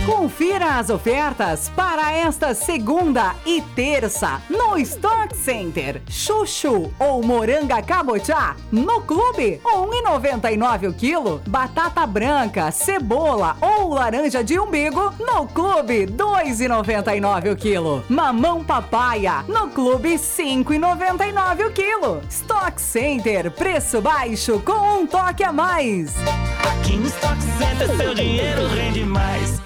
Confira as ofertas para esta segunda e terça no Stock Center. Chuchu ou moranga cabotiá no clube, 1,99 o quilo. Batata branca, cebola ou laranja de umbigo no clube, 2,99 o quilo. Mamão papaya no clube, 5,99 o quilo. Stock Center, preço baixo com um toque a mais. Aqui no Stock Center seu dinheiro rende mais.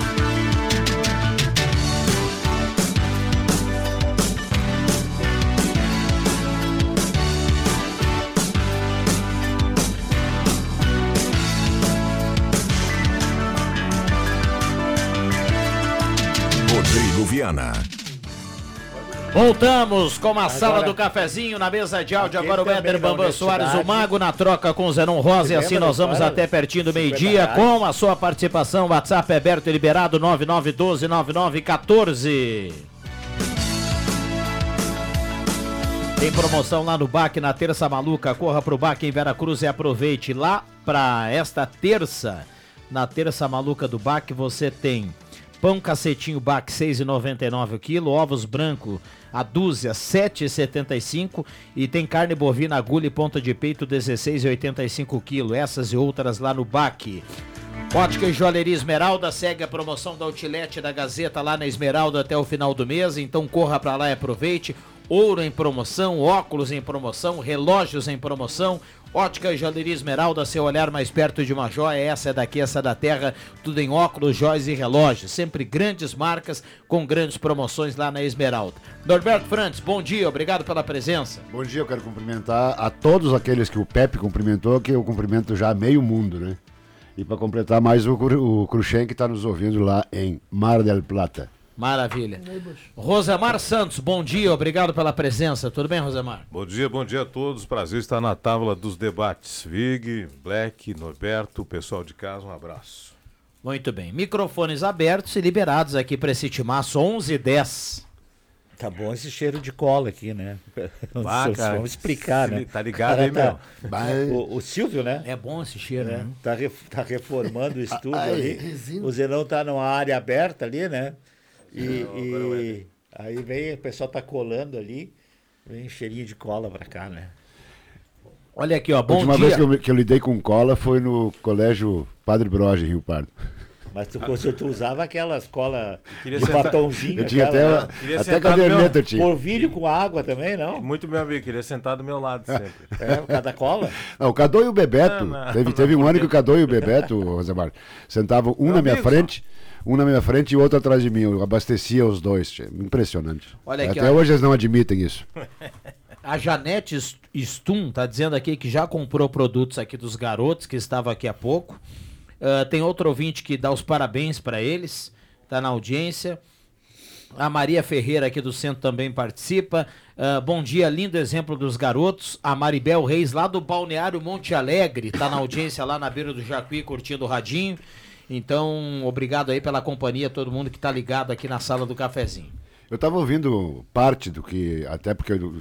Viana. Voltamos com a sala Agora- do cafezinho na mesa de áudio. Agora o Éder Bambam Soares, o. Mago, na troca com o Zenon Rosa. E assim nós vamos até pertinho do 50 meio-dia com a sua participação. WhatsApp é aberto e liberado 99129914. Tem promoção lá no BAC na terça maluca. Corra pro BAC em Veracruz e aproveite. Lá pra esta terça, na terça maluca do BAC, você tem pão cacetinho BAC 6,99 o quilo, ovos branco a dúzia 7,75 e tem carne bovina agulha e ponta de peito 16,85 o quilo. Essas e outras lá no BAC. Ótica e Joalheria Esmeralda segue a promoção da Outlet da Gazeta lá na Esmeralda até o final do mês, então corra pra lá e aproveite. Ouro em promoção, óculos em promoção, relógios em promoção. Ótica e Joalheria Esmeralda, seu olhar mais perto de uma joia, essa é daqui, essa é da terra, tudo em óculos, joias e relógios. Sempre grandes marcas com grandes promoções lá na Esmeralda. Norberto Frantes, bom dia, obrigado pela presença. Bom dia, eu quero cumprimentar a todos aqueles que o Pepe cumprimentou, que eu cumprimento já meio mundo, né? E para completar mais o, o Cruxem que está nos ouvindo lá em Mar del Plata. Maravilha. Rosemar Santos, bom dia, obrigado pela presença. Tudo bem, Rosemar? Bom dia, bom dia a todos. Prazer estar na tábua dos debates. Vig, Black, Norberto, pessoal de casa, um abraço. Muito bem. Microfones abertos e liberados aqui para esse timaço 11 e 10. Tá bom esse cheiro de cola aqui, né? Bah, Vamos- cara, Vamos explicar, né? tá ligado aí, meu? O, o Silvio, né? É bom esse cheiro, É, né? tá, re- tá reformando o estúdio ali. O Zenão tá numa área aberta ali, né? E, e aí vem, o pessoal tá colando ali, vem cheirinho de cola pra cá, né? Olha aqui, ó, A última vez que eu, que eu lidei com cola foi no colégio Padre Broge, em Rio Pardo. Mas tu, tu, tu usava aquelas cola de sentar- batonzinho. Eu tinha aquela, até- né? Queria até sentar do caderneta meu- eu tinha. Polvilho com água também, não? Muito meu amigo, queria sentar do meu lado sempre. É, cada cola? Não, o Cadô e o Bebeto. Não, não, teve teve não, um ano que o Cadô e o Bebeto, Rosemar, sentavam um Meu na minha amigo, frente, um na minha frente e o outro atrás de mim. Eu abastecia os dois. Impressionante. Olha aqui, Até ó. hoje eles não admitem isso. A Janete St- Stum tá dizendo aqui que já comprou produtos aqui dos garotos, que estava aqui há pouco. Ah, tem outro ouvinte que dá os parabéns para eles, tá na audiência. A Maria Ferreira aqui do centro também participa. Ah, bom dia, lindo exemplo dos garotos. A Maribel Reis lá do Balneário Monte Alegre, tá na audiência lá na beira do Jacuí curtindo o radinho. Então, obrigado aí pela companhia, todo mundo que tá ligado aqui na sala do cafezinho. Eu estava ouvindo parte do que, até porque eu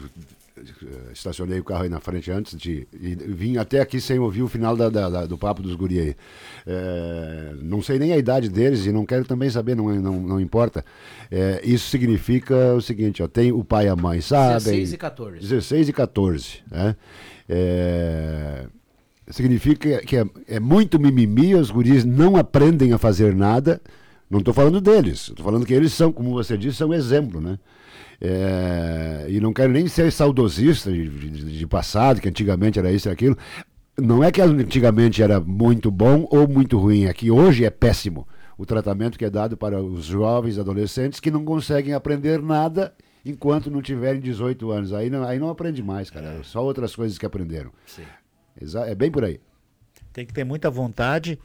eh, estacionei o carro aí na frente antes de. E vim até aqui sem ouvir o final da- da- da- do papo dos guri aí. Eh, não sei nem a idade deles e não quero também saber, não, não, não importa. Eh, isso significa o seguinte: ó, tem o pai e a mãe, sabem. 16 e 14. 16 e 14. Né? Eh, significa que é, é muito mimimi, os guris não aprendem a fazer nada. Não estou falando deles, estou falando que eles são, como você disse, são exemplo, né? É, e não quero nem ser saudosista de, de- de passado, que antigamente era isso e aquilo. Não é que antigamente era muito bom ou muito ruim, é que hoje é péssimo o tratamento que é dado para os jovens adolescentes que não conseguem aprender nada enquanto não tiverem 18 anos. Aí não, aí não aprende mais, cara. Só outras coisas que aprenderam. Exa- É bem por aí. Tem que ter muita vontade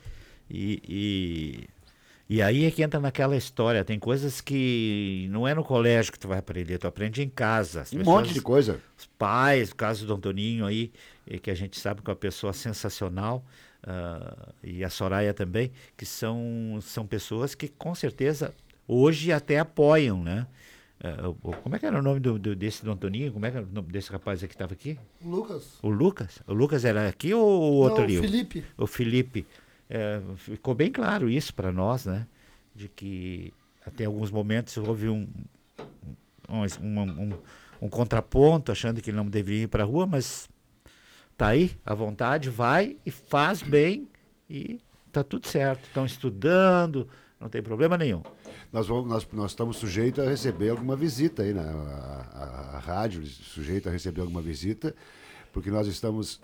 e, e, e aí é que entra naquela história. Tem coisas que não é no colégio que tu vai aprender, tu aprende em casa. As Um monte de coisa. Os pais, o caso do Antoninho aí, eh, que a gente sabe que é uma pessoa sensacional, ah, e a Soraya também, que são, são pessoas que com certeza hoje até apoiam, né? O- o- como é que era o nome do, do- desse do Antoninho? Como é que era o nome desse rapaz que estava aqui? Lucas. O Lucas? O Lucas era aqui ou o outro Não, o ali? Felipe. O Felipe. É, ficou bem claro isso para nós, né? De que até alguns momentos houve um, um, um, um- um contraponto, achando que ele não deveria ir para a rua, mas tá aí, à vontade, vai e faz bem e tá tudo certo. Estão estudando, não tem problema nenhum. Nós, vamos, nós, nós estamos sujeitos a receber alguma visita aí, né? A, a- a rádio sujeita a receber alguma visita, porque nós estamos,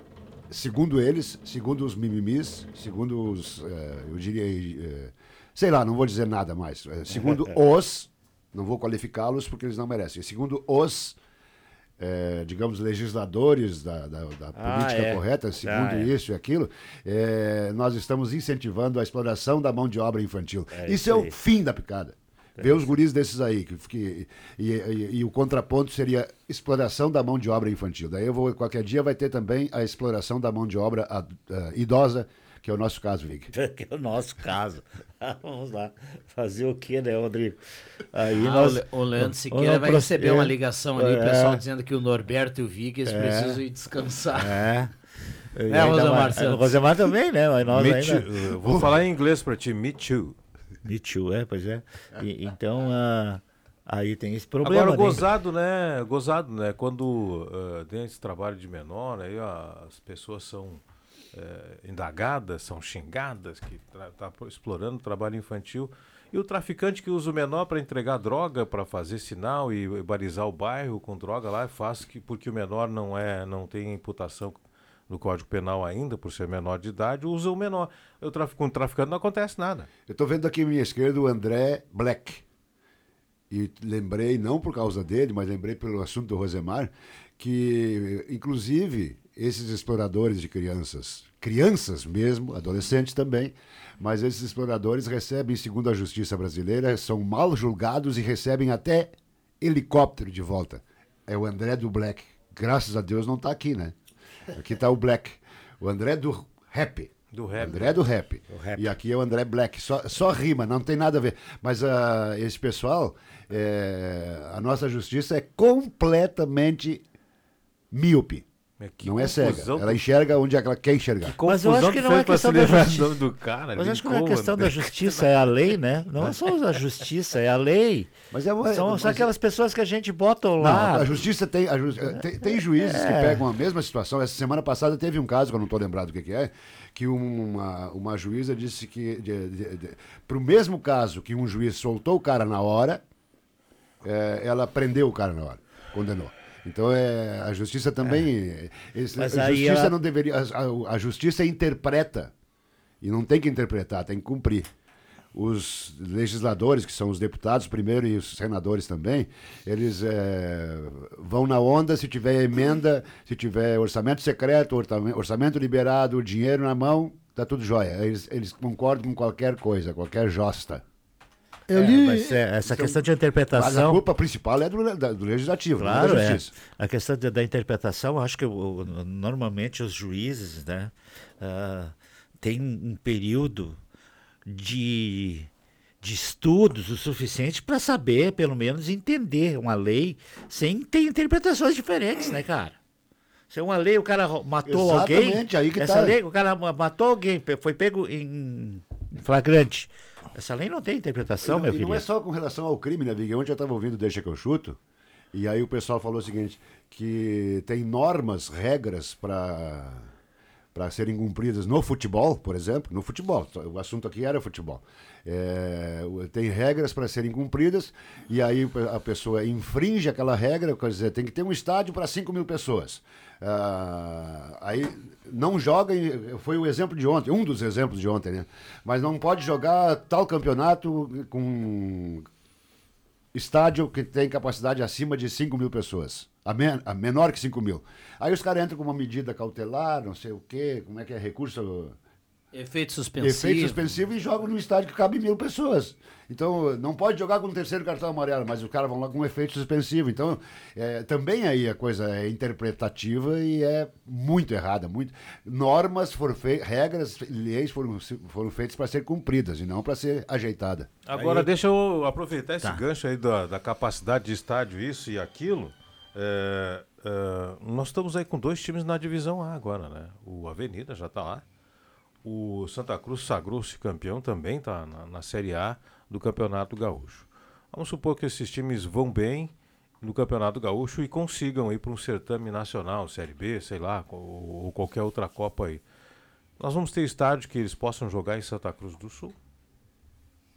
segundo eles, segundo os mimimis, segundo os, eh, eu diria, eh, sei lá, não vou dizer nada mais, eh, segundo os, não vou qualificá-los porque eles não merecem, segundo os, eh, digamos, legisladores da, da- da Ah, política é. correta, segundo Ah, é. isso e aquilo, nós estamos incentivando a exploração da mão de obra infantil. É isso é o fim da picada. Vê os guris desses aí. Que, que- e, e- e o contraponto seria exploração da mão de obra infantil. Daí eu vou, qualquer dia vai ter também a exploração da mão de obra a- a idosa, que é o nosso caso, Vig. Que é o nosso caso. Vamos lá. Fazer o quê, né, Rodrigo? Aí Ah, nós- o Le- o Leandro Siqueira vai receber uma é. ligação ali, o É. pessoal dizendo que o Norberto e o Viggs É. precisam ir descansar. É. É, Rosemar Rosemar também, né? Mas nós Me ainda... too. Eu vou falar em inglês pra ti, me too. Me too, é, pois é. E- então, ah, aí tem esse problema. Agora, né? gozado, né? Gozado, né? Quando ah, tem esse trabalho de menor, aí ó, as pessoas são eh, indagadas, são xingadas, que está explorando o trabalho infantil. E o traficante que usa o menor para entregar droga, para fazer sinal e, e balizar o bairro com droga lá, faz que porque o menor não é, não tem imputação no Código Penal ainda, por ser menor de idade, usa o menor. Trafic, com o traficante não acontece nada. Eu estou vendo aqui à minha esquerda o André Black. E lembrei, não por causa dele, mas lembrei pelo assunto do Rosemar, que, inclusive, esses exploradores de crianças, crianças mesmo, adolescentes também, mas esses exploradores recebem, segundo a justiça brasileira, são mal julgados e recebem até helicóptero de volta. É o André do Black. Graças a Deus não está aqui, né? Aqui está o Black. O André do Rap. Do rap. André do rap. Rap. E aqui é o André Black. Só, só rima, não tem nada a ver. Mas ah, esse pessoal, é, a nossa justiça é completamente míope. Não é cega. Ela enxerga onde ela quer enxergar. Mas eu acho que não é questão da justiça. do cara, Mas acho que não é questão da justiça, é a lei, né? Não é só a justiça, é a lei. Mas é uma- são, mas- aquelas pessoas que a gente bota Não, lá. a justiça tem, a ju- tem, tem juízes que É. pegam a mesma situação. Essa semana passada teve um caso, que eu não estou lembrado o que, que é, que uma, uma juíza disse que, para o mesmo caso que um juiz soltou o cara na hora, é, ela prendeu o cara na hora, condenou. Então é, a justiça também. esse- Mas a aí justiça ela- não deveria. A, a- justiça interpreta. E não tem que interpretar, tem que cumprir. Os legisladores, que são os deputados primeiro e os senadores também, eles é, vão na onda se tiver emenda, se tiver orçamento secreto, orçamento, orçamento liberado, dinheiro na mão, tá tudo jóia. Eles, eles concordam com qualquer coisa, qualquer josta. Eu É, li. mas é, essa Então, questão de Mas a interpretação. culpa principal é do, do legislativo, não Claro, da é. justiça. A questão da, da interpretação, acho que o- normalmente os juízes, né, ah, têm um período de, de estudos o suficiente para saber, pelo menos, entender uma lei sem ter interpretações diferentes, né, cara? Se é uma lei, o cara matou alguém. Exatamente, aí que essa tá. lei, o cara ma- matou alguém, foi pego em flagrante. Essa lei não tem interpretação, E meu não- e não é só com relação ao crime, né, Vig? Ontem eu estava ouvindo Deixa que eu chuto, e aí o pessoal falou o seguinte, que tem normas, regras para para serem cumpridas no futebol, por exemplo, no futebol, o assunto aqui era futebol. É, tem regras para serem cumpridas e aí a pessoa infringe aquela regra, quer dizer, tem que ter um estádio para 5 mil pessoas. Ah, aí não joga, foi o exemplo de ontem, um dos exemplos de ontem, né? Mas não pode jogar tal campeonato com estádio que tem capacidade acima de 5 mil pessoas. A, men a menor que 5 mil. Aí os caras entram com uma medida cautelar, não sei o quê, como é que é, recurso... Efeito suspensivo. Efeito suspensivo e jogam num estádio que cabe mil pessoas. Então, não pode jogar com o terceiro cartão amarelo, mas os caras vão lá com um efeito suspensivo. Então, é, também aí a coisa é interpretativa e é muito errada. Muito... Normas foram feitas, regras, leis foram, foram feitas para ser cumpridas e não para ser ajeitada. Agora, Aí- deixa eu aproveitar esse Tá. gancho aí da, da capacidade de estádio, isso e aquilo. É, é, nós estamos aí com dois times na divisão A agora, né? O Avenida já está lá. O Santa Cruz sagrou-se campeão também, está na, na Série A do Campeonato Gaúcho. Vamos supor que esses times vão bem no Campeonato Gaúcho e consigam ir para um certame nacional, Série B, sei lá, ou, ou qualquer outra Copa aí. Nós vamos ter estádio que eles possam jogar em Santa Cruz do Sul?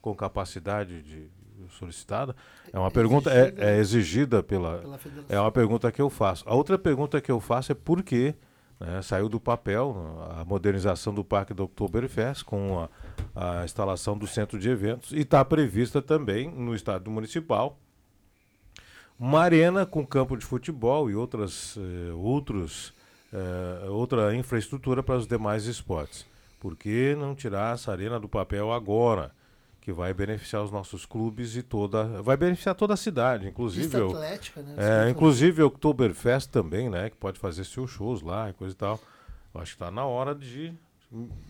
com capacidade de solicitada? É uma pergunta é, é exigida pela, Pela é uma pergunta que eu faço. A outra pergunta que eu faço é por que né, saiu do papel a modernização do Parque do Oktoberfest com a, a instalação do centro de eventos e está prevista também no estádio municipal uma arena com campo de futebol e outras eh, outros eh, outra infraestrutura para os demais esportes. Por que não tirar essa arena do papel agora? Que vai beneficiar os nossos clubes e toda. Vai beneficiar toda a cidade, inclusive. Pista o- atlética, né? É, inclusive o Oktoberfest também, né? Que pode fazer seus shows lá e coisa e tal. Eu acho que está na hora de.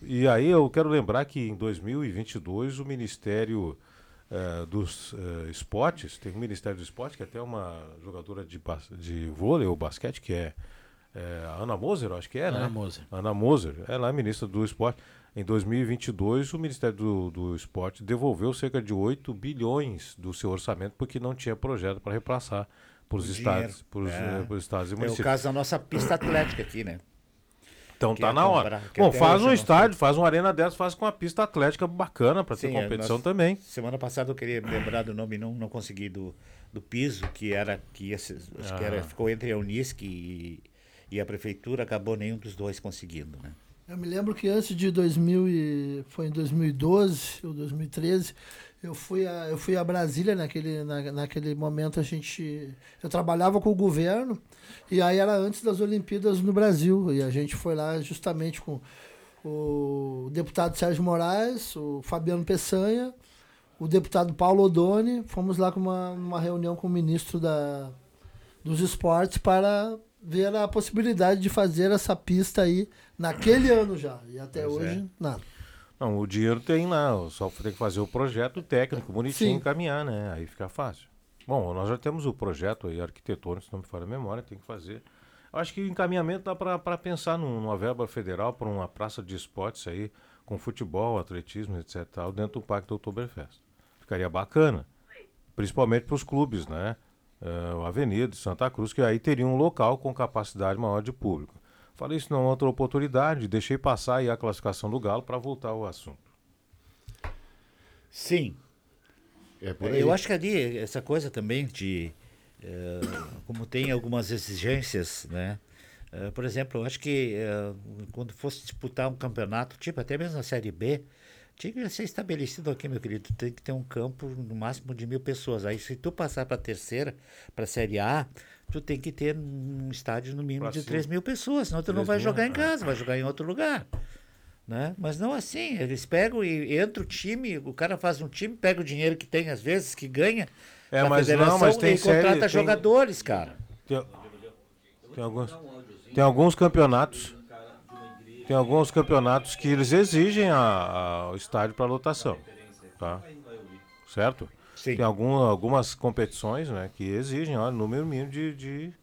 E aí eu quero lembrar que em 2022 o Ministério eh, dos eh, Esportes, tem o Ministério do Esporte, que é até uma jogadora de, bas- de vôlei ou basquete, que é, é a Ana Moser, eu acho que é, né? Ana Moser. Ana Moser, ela é ministra do esporte. Em 2022, o Ministério do, do Esporte devolveu cerca de 8 bilhões do seu orçamento porque não tinha projeto para repassar para os estados, pros, É. eh, estados e É o municípios. caso da nossa pista atlética aqui, né? Então Que tá é na hora. comprar- Bom, faz um estádio, faz uma arena dessa, faz com uma pista atlética bacana para ter Sim, competição nós- também. Semana passada eu queria lembrar do nome, não, não consegui, do, do piso, que era, que ser- acho que era, Ah. ficou entre a Unisc e, e a prefeitura, acabou nenhum dos dois conseguindo, né? Eu me lembro que antes de 2000 e foi em 2012 ou 2013, eu fui a, eu fui a Brasília naquele, na, naquele momento a gente eu trabalhava com o governo e aí era antes das Olimpíadas no Brasil e a gente foi lá justamente com o deputado Sérgio Moraes, o Fabiano Peçanha, o deputado Paulo Odoni, fomos lá com uma, uma reunião com o ministro da, dos esportes para ver a possibilidade de fazer essa pista aí naquele ano já. E até Pois hoje, é. nada. Não, o dinheiro tem lá, só tem que fazer o projeto técnico bonitinho Sim. encaminhar, né? Aí fica fácil. Bom, nós já temos o projeto aí arquitetônico, se não me falha a memória, tem que fazer. Eu acho que o encaminhamento dá para pensar num- numa verba federal para uma praça de esportes aí, com futebol, atletismo, etc. Tal, dentro do Parque do Oktoberfest. Ficaria bacana. Principalmente para os clubes, né? O Avenida, Santa Cruz, que aí teria um local com capacidade maior de público. Falei isso numa outra oportunidade, deixei passar aí a classificação do Galo para voltar ao assunto. Sim. É por É, aí. Eu acho que ali, essa coisa também de. eh, como tem algumas exigências, né? Eh, por exemplo, eu acho que quando fosse disputar um campeonato, tipo até mesmo na Série B, tinha que ser estabelecido aqui, meu querido. Tem que ter um campo no máximo de mil pessoas. Aí, se tu passar para a terceira, para a Série A, tu tem que ter um estádio no mínimo Pra de cima. 3 mil pessoas, senão tu não 3 vai mil, jogar em é. casa, vai jogar em outro lugar. Né? Mas não assim, eles pegam e entra o time, o cara faz um time, pega o dinheiro que tem às vezes, que ganha, É, da mas não, federação mas tem e série- contrata tem- jogadores, cara. Tem, tem alguns, tem alguns campeonatos. Tem alguns campeonatos que eles exigem a, a- o estádio para lotação. Tá? Certo? Tem algum, algumas competições né, que exigem o número mínimo de, de-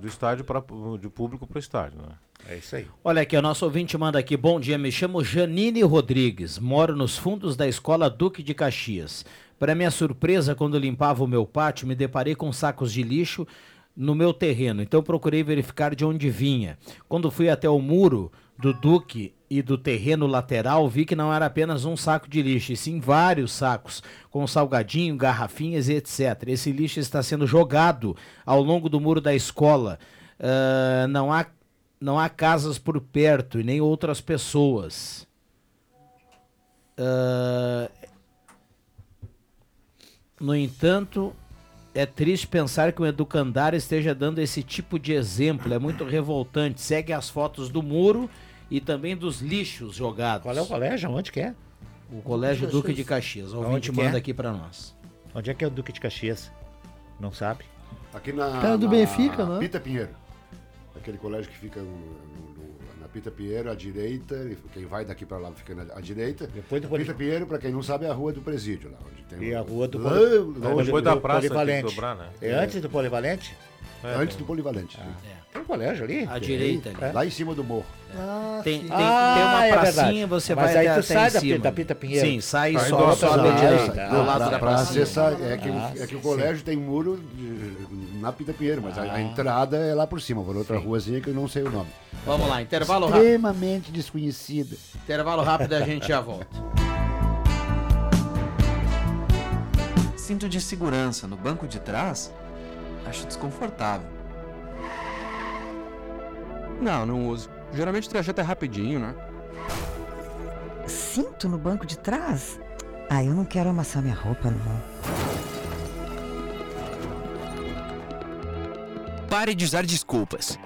do estádio pra, de público para o estádio. Né? É isso aí. Olha aqui, o nosso ouvinte manda aqui. Bom dia, me chamo Janine Rodrigues. Moro nos fundos da escola Duque de Caxias. Para minha surpresa, quando limpava o meu pátio, me deparei com sacos de lixo no meu terreno. Então procurei verificar de onde vinha. Quando fui até o muro do Duque e do terreno lateral, vi que não era apenas um saco de lixo, e sim vários sacos, com salgadinho, garrafinhas e etc. Esse lixo está sendo jogado ao longo do muro da escola. Ah, não há não há casas por perto e nem outras pessoas. Ah, no entanto, é triste pensar que o educandário esteja dando esse tipo de exemplo. É muito revoltante. Segue as fotos do muro e também dos lixos jogados. Qual é o colégio? Onde que é? O Colégio Duque de Caxias. O ouvinte manda é? aqui para nós. Onde é que é o Duque de Caxias? Não sabe? Aqui na. Perto do na Benfica, né? Pita Pinheiro. Aquele colégio que fica no- no- no- Pita Pinheiro, à direita. e Quem vai daqui pra lá fica na, à direita. Depois do Pita Pinheiro, pra quem não sabe, é a rua do presídio lá. Onde tem E a rua do Lá- Poli- lá é, onde- depois da praça, Polivalente. tem que dobrar, né? É. É antes do Polivalente? Antes do Polivalente. Tem um colégio ali? À direita ali. É. Lá em cima do morro. Ah, Tem, tem, Ah, tem uma é pracinha, verdade. você Mas vai aí até, tu sai da cima. Pita- Pita Pinheiro. Sim, sai do- sobe à direita, do lado da pra pracinha. acessar, é que, Ah, é que o sim. colégio tem muro de- na Pita Pinheiro, mas a, a Ah. entrada é lá por cima, por outra ruazinha que eu não sei o nome. Vamos lá, intervalo rápido. Extremamente desconhecida. Intervalo rápido e a gente já volta. Cinto de segurança no banco de trás? Acho desconfortável. Não, não uso. Geralmente o trajeto é rapidinho, né? Cinto no banco de trás? Ah, eu não quero amassar minha roupa, não. Pare de usar desculpas.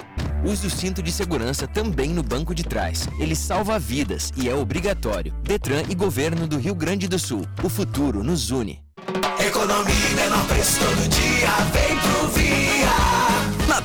Use o cinto de segurança também no banco de trás. Ele salva vidas e é obrigatório. Detran e Governo do Rio Grande do Sul. O futuro nos une. Economia menor preço todo dia, vem pro Via.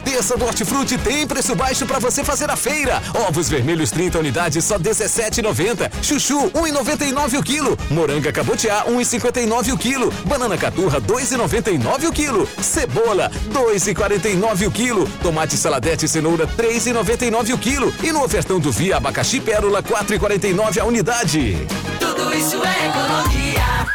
Terça do Hortifruti tem preço baixo pra você fazer a feira. Ovos vermelhos 30 unidades só 17,90. Chuchu 1,99 o quilo. Moranga cabotiá 1,59 o quilo. Banana caturra 2,99 o quilo. Cebola 2,49 o quilo. Tomate saladete e cenoura 3,99 o quilo. E no ofertão do Via abacaxi pérola 4,49 a unidade. Tudo isso é economia.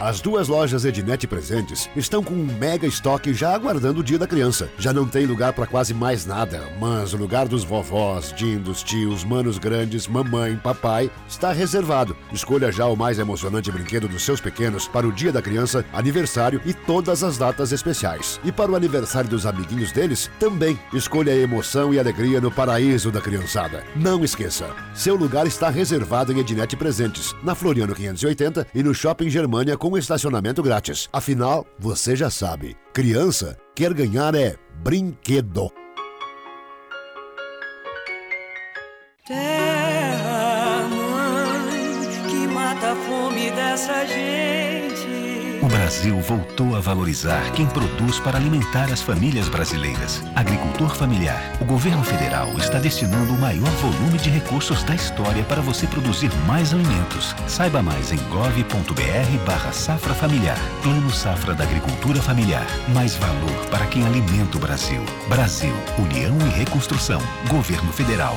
As duas lojas Ednet Presentes estão com um mega estoque já aguardando o dia da criança. Já não tem lugar para quase mais nada, mas o lugar dos vovós, dindos, tios, manos grandes, mamãe, papai está reservado. Escolha já o mais emocionante brinquedo dos seus pequenos para o dia da criança, aniversário e todas as datas especiais. E para o aniversário dos amiguinhos deles, também. Escolha a emoção e alegria no paraíso da criançada. Não esqueça, seu lugar está reservado em Ednet Presentes, na Floriano 580 e no Shopping Germania com estacionamento grátis. Afinal, você já sabe, criança quer ganhar é brinquedo. Terra, mãe, que mata a fome dessa gente. Brasil voltou a valorizar quem produz para alimentar as famílias brasileiras. Agricultor familiar. O governo federal está destinando o maior volume de recursos da história para você produzir mais alimentos. Saiba mais em gov.br barra safra familiar. Plano Safra da Agricultura Familiar. Mais valor para quem alimenta o Brasil. Brasil, União e Reconstrução. Governo Federal.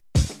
week.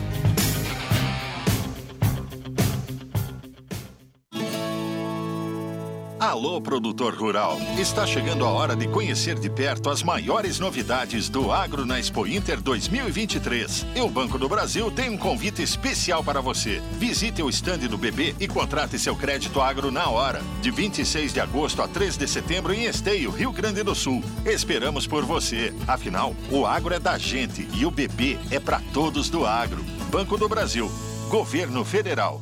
Alô, produtor rural! Está chegando a hora de conhecer de perto as maiores novidades do Agro na Expo Inter 2023. E o Banco do Brasil tem um convite especial para você. Visite o estande do BB e contrate seu crédito agro na hora. De 26 de agosto a 3 de setembro em Esteio, Rio Grande do Sul. Esperamos por você. Afinal, o agro é da gente e o BB é para todos do agro. Banco do Brasil. Governo Federal.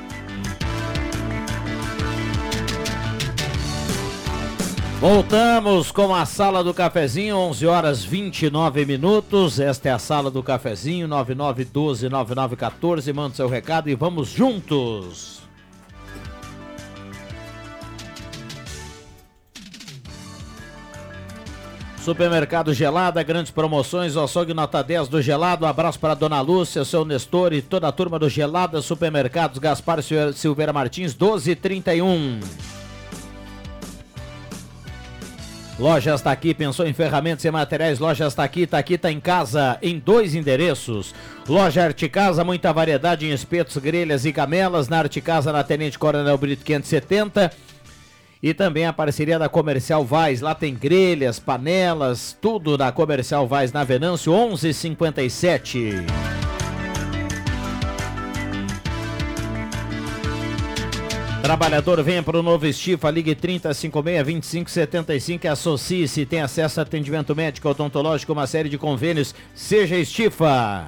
Voltamos com a sala do cafezinho, 11 horas 29 minutos. Esta é a sala do cafezinho, 9912-9914. Manda seu recado e vamos juntos. Supermercado Gelada, grandes promoções, açougue nota 10 do Gelado. Um abraço para Dona Lúcia, seu Nestor e toda a turma do Gelada Supermercados Gaspar Silveira Martins, 1231. Lojas está aqui, pensou em ferramentas e materiais, Lojas está aqui, tá aqui, tá em casa, em dois endereços. Loja Arte Casa, muita variedade em espetos, grelhas e camelas, na Arte Casa, na Tenente Coronel Brito 570. E também a parceria da Comercial Vaz, lá tem grelhas, panelas, tudo da Comercial Vaz na Venâncio 1157. Trabalhador, venha para o novo Estifa, ligue 3056-2575 e associe-se. Tem acesso a atendimento médico, odontológico, uma série de convênios. Seja Estifa.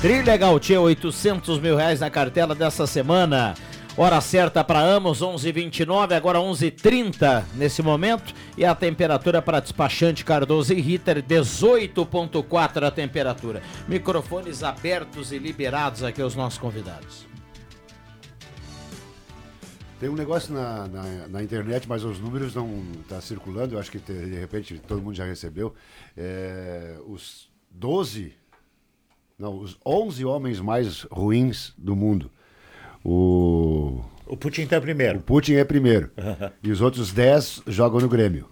Trilegal Tia, 800 mil reais na cartela dessa semana. Hora certa para Amos, 11h29, agora 11h30 nesse momento. E a temperatura para despachante Cardoso e Ritter, 18,4 a temperatura. Microfones abertos e liberados aqui aos nossos convidados. Tem um negócio na, na, na internet, mas os números não estão circulando. Eu acho que de repente todo mundo já recebeu. É, os 12, não, os 11 homens mais ruins do mundo. O, O Putin está primeiro. o Putin é primeiro. e os outros 10 jogam no Grêmio.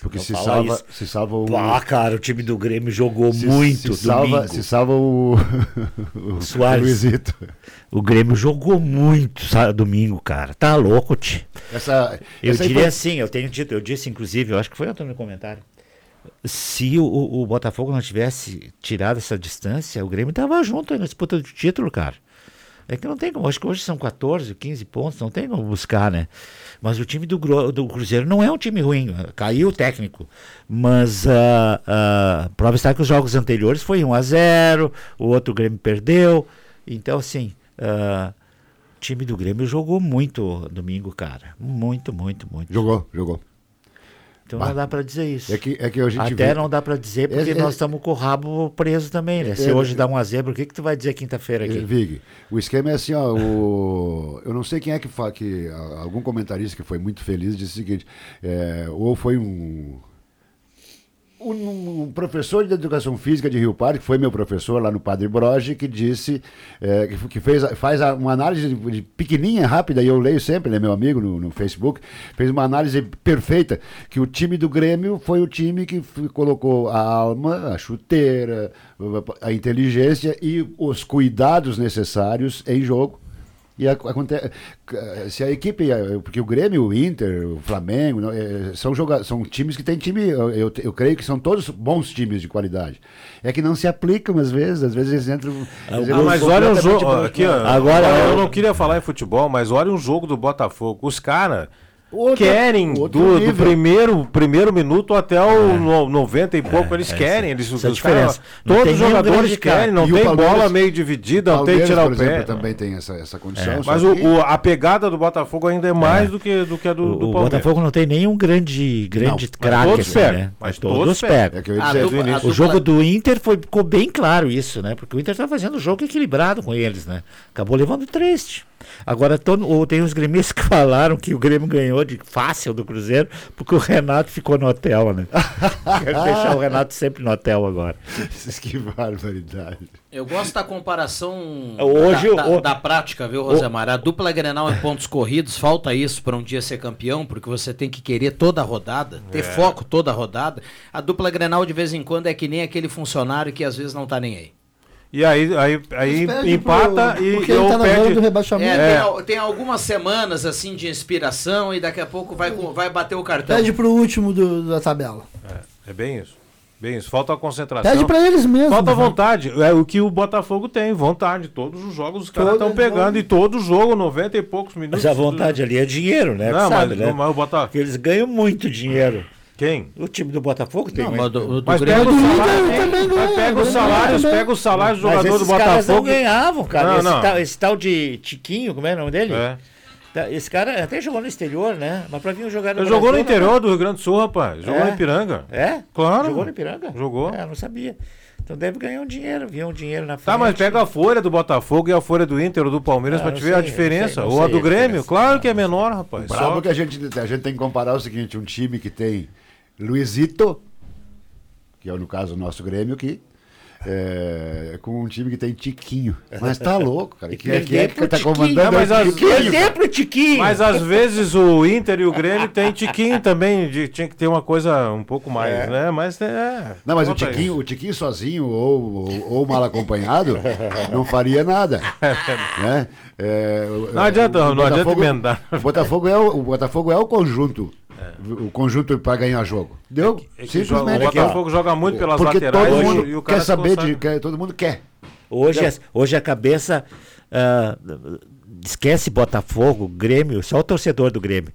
Porque se salva, isso. se salva o. Ah, cara, o time do Grêmio jogou se, muito se salva, domingo. se salva o, o Soares. Luizito. O Grêmio jogou muito sa- domingo, cara. Tá louco, Ti. Essa, Eu essa diria assim, eu tenho dito, eu disse inclusive, eu acho que foi ontem no comentário. Se o, o Botafogo não tivesse tirado essa distância, o Grêmio tava junto aí na disputa do título, cara. É que não tem como, acho que hoje são 14, 15 pontos, não tem como buscar, né? Mas o time do, do Cruzeiro não é um time ruim, caiu o técnico. Mas a a prova está que os jogos anteriores foi 1 a 0 o outro Grêmio perdeu. Então, assim, ah, o time do Grêmio jogou muito domingo, cara. Muito, muito, muito. Jogou, jogou. Então Bah. não dá pra dizer isso. É que- é que a gente Até vê- não dá pra dizer porque É- é- nós estamos com o rabo preso também, né? Se É- hoje dá um a zebra, o que, que tu vai dizer quinta-feira aqui? Vig, o esquema é assim, ó, o, eu não sei quem é que fala, que algum comentarista que foi muito feliz disse o seguinte, é, ou foi um, um, professor de educação física de Rio Parque, que foi meu professor lá no Padre Broge, que disse, é, que, fez, faz uma análise de, pequenininha, rápida, e eu leio sempre, ele é meu amigo no, no Facebook, fez uma análise perfeita, que o time do Grêmio foi o time que colocou a alma, a chuteira, a inteligência e os cuidados necessários em jogo. E ac- aconte- se a equipe, eh, porque o Grêmio, o Inter, o Flamengo, eh, são, joga são times que têm time, eu, eu, creio que são todos bons times de qualidade. É que não se aplicam às vezes, às vezes eles entram. eles Ah, mas olha completamente jogo. Aqui, ó, agora eu não queria falar em futebol, mas olha um jogo do Botafogo. Os caras querem outro do, do primeiro, primeiro minuto até o no, 90 e pouco, eles é, querem. Eles, essa é os caras- todos os jogadores querem, não E o tem Palmeiras- bola meio dividida, não tem tirar o por exemplo, pé. também tem essa, essa condição. só Mas o, o- a pegada do Botafogo ainda é mais do que, do que a do, do O Palmeiras. Botafogo não tem nenhum grande, grande craque, todos assim, pegam, né? mas todos, todos pegam. pegam. É que eu ia dizer A do dupla- início. a O jogo do Inter foi, ficou bem claro isso, né? Porque o Inter tá fazendo um jogo equilibrado com eles, né? Acabou levando triste. Agora todo- ou tem os gremistas que falaram que o Grêmio ganhou de fácil do Cruzeiro porque o Renato ficou no hotel, né? Quero deixar o Renato sempre no hotel agora. que barbaridade. Eu gosto da comparação Hoje da, o- da- da prática, viu, Rosemar? A dupla Grenal em pontos corridos, falta isso para um dia ser campeão, porque você tem que querer toda a rodada, ter É. foco toda a rodada. A dupla Grenal, de vez em quando, é que nem aquele funcionário que às vezes não tá nem aí. E aí, aí, aí empata pro- e, porque ele ou tá na perde. do rebaixamento. É, É. Tem, al- tem algumas semanas assim de inspiração e daqui a pouco vai, vai bater o cartão. Pede pro último do- da tabela. É bem isso. Bem isso. Falta a concentração. Pede pra eles mesmo. Falta né? vontade. É o que o Botafogo tem, vontade. Todos os jogos os caras estão pegando e todo jogo, 90 e poucos minutos. Mas a vontade ali é dinheiro, né? Não, sabe, mas- né? mas o Botafogo- Porque eles ganham muito dinheiro. Quem? O time do Botafogo tem Não, mas do- o do Mas Grêmio- pega os salários, Inter também ganha, pega os salários, também. pega os salários do Mas jogador do esses caras não Botafogo. ganhavam, cara. Não, esse, não. Tal, esse tal de Tiquinho, como é o nome dele? É. Tá, Esse cara até jogou no exterior, né? Mas pra vir jogar no Ele jogou no não, interior né? do Rio Grande do Sul, rapaz. Jogou É? no Ipiranga. É? Claro. Jogou no Ipiranga? Jogou. É, não sabia. Então deve ganhar um dinheiro, vir um dinheiro na frente. Tá, mas pega a folha do Botafogo e a folha do Inter ou do Palmeiras Ah, pra não te ver a sei, diferença. não sei, ou a não do a Grêmio. Claro que é menor, rapaz. Bravo Só- que a gente, a gente tem que comparar o seguinte, um time que tem Luizito, que é no caso o nosso Grêmio aqui, é, com um time que tem Tiquinho. Mas tá louco, cara. Que, é- que é que tá comandando Ah, mas é Tiquinho. vezes- Tiquinho. Mas às vezes o Inter e o Grêmio tem Tiquinho também. de- tinha que ter uma coisa um pouco mais, É. né? Mas é. Não, mas o Tiquinho, o Tiquinho sozinho ou, ou, ou mal acompanhado não faria nada. né? É, Não adianta- o não adianta Botafogo- emendar. O Botafogo é o, o Botafogo é o conjunto. O conjunto para ganhar jogo. Deu? É que joga- o aqui, ó. Botafogo joga muito pelas Porque laterais todo e- mundo e o cara quer saber de. quer- todo mundo quer. Hoje, a, hoje a cabeça. ah, esquece Botafogo, Grêmio, só o torcedor do Grêmio.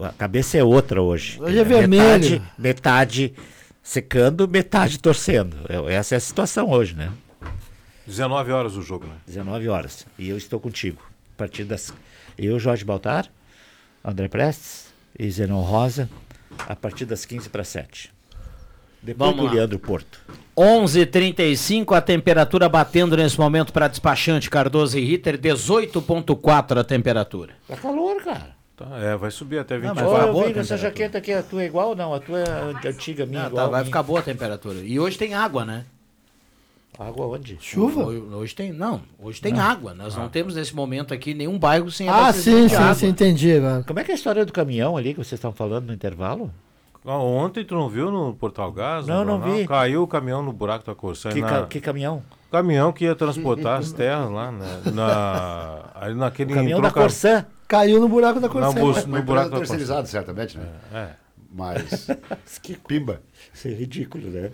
A, a cabeça é outra hoje. Hoje é vermelho. Metade, metade secando, metade torcendo. É- Essa é a situação hoje, né? 19 horas o jogo, né? 19 horas. E eu estou contigo. A partir das. Eu, Jorge Baltar, André Prestes e Zenon Rosa, a partir das 15 para 7. Depois Vamos do lá. Leandro Porto. 11:35 a temperatura batendo nesse momento para despachante Cardoso e Ritter, 18.4 a temperatura. Tá calor, cara. Tá, é, vai subir até 20 Não, mas vai Ô, boa essa jaqueta aqui, a tua é igual ou não? A tua é antiga, minha Ah, igual. tá, vai minha. ficar boa a temperatura. E hoje tem água, né? Água onde? Hoje, hoje tem, não, hoje tem Não. água. Nós não temos nesse momento aqui nenhum bairro sem Ah, abastecimento sim, sim, água. sim, entendi agora. Como é que é a história do caminhão ali que vocês estavam falando no intervalo? Ah, Ontem tu não viu no Portal Gás? Não, não jornal? vi. Caiu o caminhão no buraco da Corsã. Que, na... ca- que caminhão? Caminhão que ia transportar as terras lá, né? Na... Ali naquele O caminhão da Corsã. Caiu no buraco da Corsã. Não, bus- no buraco da certamente, né? É. Mas. Pimba. Isso é ridículo, né?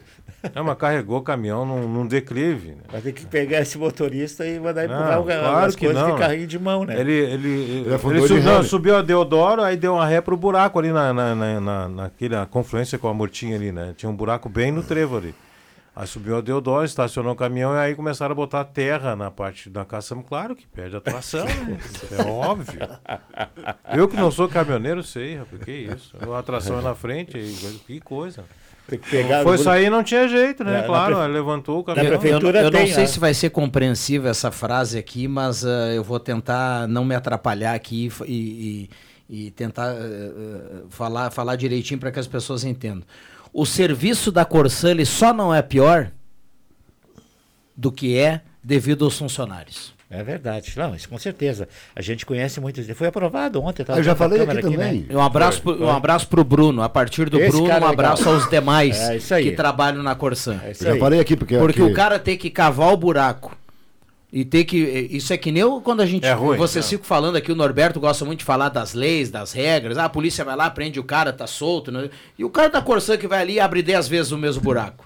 É, mas carregou o caminhão num, num declive. Né? Vai ter que pegar esse motorista e mandar Não, empurrar o, claro as que coisas não, de carrinho de mão, né? Ele, ele, ele, ele de sub- não, subiu a Deodoro, aí deu uma ré pro buraco ali na, na, na, na, naquela confluência com a Murtinha ali, né? Tinha um buraco bem no trevo ali. Aí subiu a Deodoro, estacionou o caminhão e aí começaram a botar terra na parte da caçamba. Claro que perde a tração, né? É óbvio. Eu que não sou caminhoneiro sei, rapaz, que isso. A tração é na frente, que coisa. Tem que pegar Foi no- sair não tinha jeito, né? Na- na claro, prefe- aí levantou o na caminhão. prefeitura eu, eu não tem, sei né? se vai ser compreensível essa frase aqui, mas ah, eu vou tentar não me atrapalhar aqui e, e- e tentar ah, falar, falar direitinho para que as pessoas entendam. O serviço da Corsã ele só não é pior do que é devido aos funcionários. É verdade. Não, isso com certeza. A gente conhece muitos. Foi aprovado ontem. tava Eu já na falei Câmara aqui também. Um abraço, pro, um abraço pro Bruno. A partir do Esse Bruno, um é abraço legal. aos demais É, isso aí. que trabalham na Corsã. É isso Eu já aí. falei aqui, porque. Porque aqui- o cara tem que cavar o buraco. E ter que. Isso é que nem eu, quando a gente. É ruim, vocês ficam falando aqui, o Norberto gosta muito de falar das leis, das regras. Ah, a polícia vai lá, prende o cara, tá solto. né? E o cara da Corsã que vai ali e abre 10 vezes o mesmo buraco.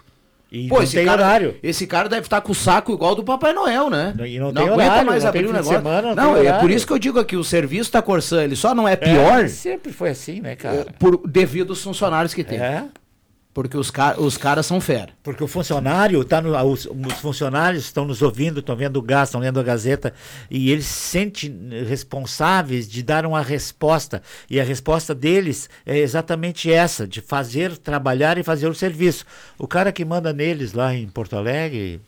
E Pô, não esse tem cara, horário. esse cara deve estar com o saco igual do Papai Noel, né? E não tem aguenta horário, mais não abrir tem o de negócio. semana, não não, tem é por isso que eu digo aqui, o serviço da Corsã, ele só não é pior É, sempre foi assim, né, cara? por, devido aos funcionários que tem. É. Porque os, ca os caras são fera. Porque o funcionário tá no, os, os funcionários estão nos ouvindo, estão vendo o gás, estão lendo a Gazeta e eles se sentem responsáveis de dar uma resposta e a resposta deles é exatamente essa, de fazer trabalhar e fazer o serviço. O cara que manda neles lá em Porto Alegre,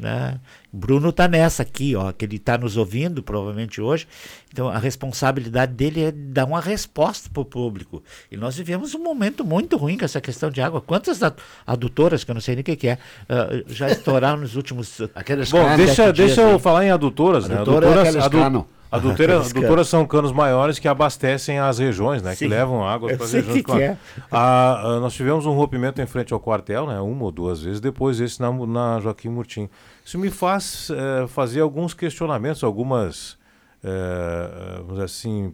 né? Bruno tá nessa aqui, ó, que ele tá nos ouvindo provavelmente hoje. Então a responsabilidade dele é dar uma resposta para o público. E nós vivemos um momento muito ruim com essa questão de água. Quantas ad- adutoras, que eu não sei nem o que, que é, ah, já estouraram nos últimos Aqueles Bom, deixa, dias deixa eu aí. falar em adutoras, né? Adutora é Adutoras, aqueles adutoras são canos maiores que abastecem as regiões, né? Sim. Que levam água para as regiões. que é. Nós tivemos um rompimento em frente ao quartel, né? Uma ou duas vezes, depois esse na, na Joaquim Murtim. Isso me faz eh, fazer alguns questionamentos, algumas, dizer assim,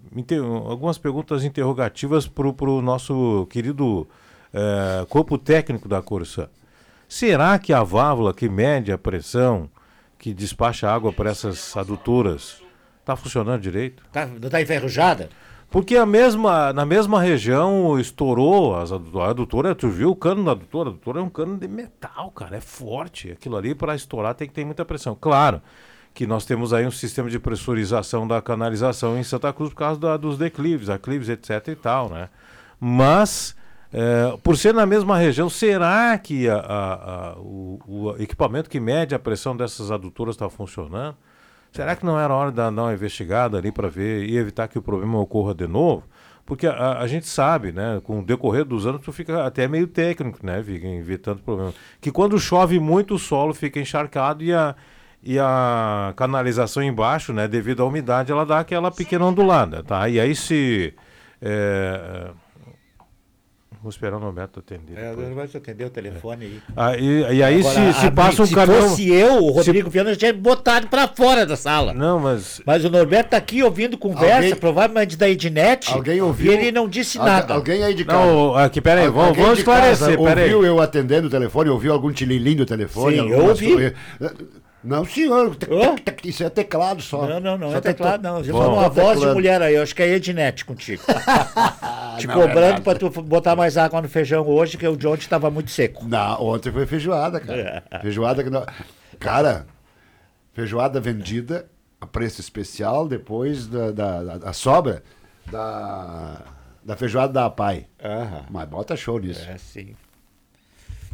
algumas perguntas interrogativas para o nosso querido corpo técnico da Corsã. Será que a válvula que mede a pressão, que despacha água para essas adutoras, está funcionando direito? Tá, não tá enferrujada? Porque a mesma, na mesma região estourou as adu- a adutora, tu viu o cano da adutora? A adutora é um cano de metal, cara, é forte. Aquilo ali para estourar tem que ter muita pressão. Claro que nós temos aí um sistema de pressurização da canalização em Santa Cruz por causa da- dos declives, aclives, etc e tal, né? Mas, é, por ser na mesma região, será que a- a- a- o, o equipamento que mede a pressão dessas adutoras está funcionando? Será que não era hora de dar uma investigada ali para ver e evitar que o problema ocorra de novo? Porque a, a gente sabe, né, com o decorrer dos anos, tu fica até meio técnico, né, Viga, em ver tanto problema. Que quando chove muito, o solo fica encharcado e a, e a canalização embaixo, né, devido à umidade, ela dá aquela pequena ondulada, tá? E aí se... é, Vou esperar o Norberto atender. É, depois. vai atender o telefone aí. Ah, e, e aí Agora, se, se passa um se caminhão... fosse eu, o se- Rodrigo Viana já tinha botado pra fora da sala. Não, mas... Mas o Norberto tá aqui ouvindo conversa, Alguém- provavelmente da Ednet. Alguém ouviu? E ele não disse Algu- nada. Alguém aí de casa. Não, aqui, peraí, vamos, alguém vamos de casa esclarecer, peraí. Ouviu eu atendendo o telefone? Ouviu algum tililim do telefone? Sim, eu ouvi. coisas? Não, senhor. tec, Isso é teclado só. Não, não, não Só é teclado, tecla- não. Você falou uma Só voz de teclado. mulher aí, eu acho que é Ednet contigo. Te Não, cobrando é pra tu botar mais água no feijão hoje, que o de ontem tava muito seco. Não, ontem foi feijoada, cara. feijoada que não... Cara, feijoada vendida a preço especial depois da, da, da- da sobra da, da feijoada da Pai. Mas bota show nisso. É, sim.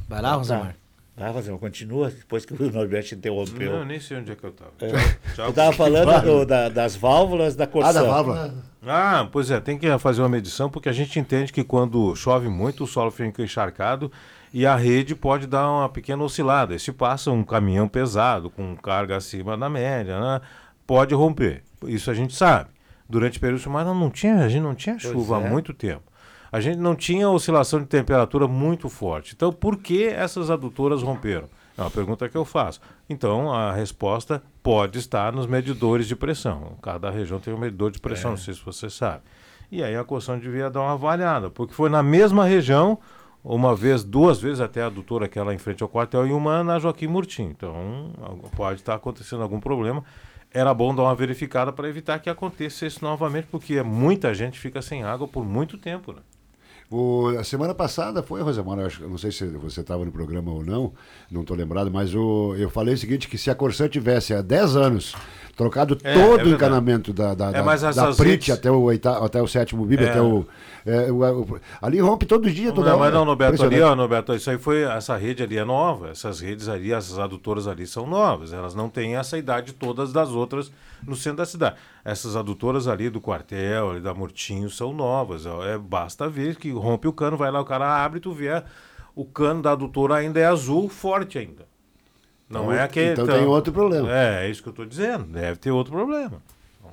Vai lá, Rosemar. Vai, Rosemar, continua, depois que o Norberto interrompeu. Não, eu nem sei onde é que eu tava. É. Tchau. Tu tava falando do- da- das válvulas da Corsan. Ah, pois é, tem que fazer uma medição porque a gente entende que quando chove muito o solo fica encharcado e a rede pode dar uma pequena oscilada. E se passa um caminhão pesado com carga acima da média, né, pode romper. Isso a gente sabe. Durante o período, mas não, não tinha, a gente não tinha Pois chuva há é. muito tempo. A gente não tinha oscilação de temperatura muito forte. Então, por que essas adutoras romperam? É uma pergunta que eu faço. Então, a resposta pode estar nos medidores de pressão. Cada região tem um medidor de pressão, É. não sei se você sabe. E aí a Corsan devia dar uma avaliada, porque foi na mesma região, uma vez, duas vezes até a adutora, aquela em frente ao quartel, e uma na Joaquim Murtim. Então, pode estar acontecendo algum problema. Era bom dar uma verificada para evitar que aconteça isso novamente, porque muita gente fica sem água por muito tempo. Né? O, a semana passada foi, Rosemar, eu acho, eu não sei se você estava no programa ou não, não estou lembrado, mas o, eu falei o seguinte, que se a Corsan tivesse há 10 anos trocado É, é todo o verdade. encanamento da, da, É, da, da Prit até, o oita, até o sétimo bib, É. até o, é, o- o- Ali rompe todo dia, toda Não, hora. mas não, Norberto, ali, ó, Norberto, isso aí foi, essa rede ali é nova, essas redes ali, essas adutoras ali são novas, elas não têm essa idade todas das outras no centro da cidade. Essas adutoras ali do quartel, ali da Murtinho, são novas, ó, é, basta ver que rompe o cano, vai lá, o cara abre, tu vê, o cano da adutora ainda é azul, forte ainda. Não Então- é aquele... então tem outro problema. É, é isso que eu estou dizendo, deve ter outro problema.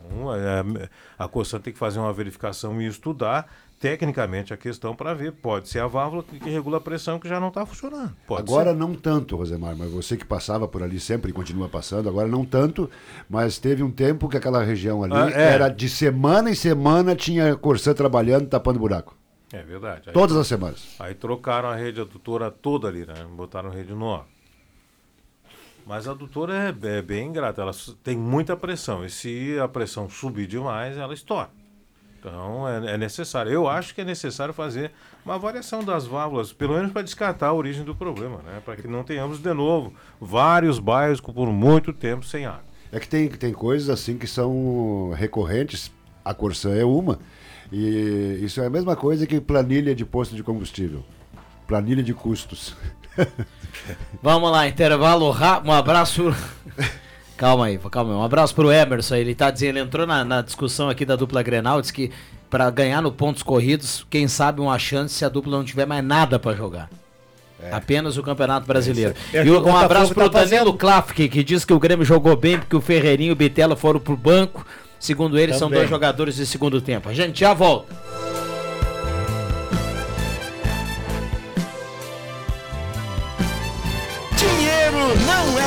Então, é, a Corsan tem que fazer uma verificação e estudar tecnicamente a questão para ver. Pode ser a válvula que, que regula a pressão que já não está funcionando. Pode agora ser. não tanto, Rosemar, mas você que passava por ali sempre e continua passando, agora não tanto, mas teve um tempo que aquela região ali Ah, é. era de semana em semana tinha Corsan trabalhando, tapando buraco. É verdade. Aí- Todas as semanas. Aí trocaram a rede adutora toda ali, né? Botaram rede nova. Mas a adutora é, é bem ingrata, ela tem muita pressão. E se a pressão subir demais, ela estoura. Então é, é necessário. Eu acho que é necessário fazer uma variação das válvulas, pelo menos para descartar a origem do problema, né? Para que não tenhamos de novo vários bairros por muito tempo sem água. É que tem, tem coisas assim que são recorrentes, a Corsan é uma, e isso é a mesma coisa que planilha de posto de combustível. Planilha de custos. Vamos lá, intervalo rápido. Um abraço. calma aí, calma aí. Um abraço pro Emerson. Ele tá dizendo, ele entrou na, na discussão aqui da dupla Grenal, disse que pra ganhar no pontos corridos, quem sabe uma chance se a dupla não tiver mais nada pra jogar. Apenas o Campeonato Brasileiro. É. E É, um abraço pro tá Danilo Klafke, que diz que o Grêmio jogou bem porque o Ferreirinho e o Bitelo foram pro banco. Segundo ele, são Também. dois jogadores de segundo tempo. A gente já volta.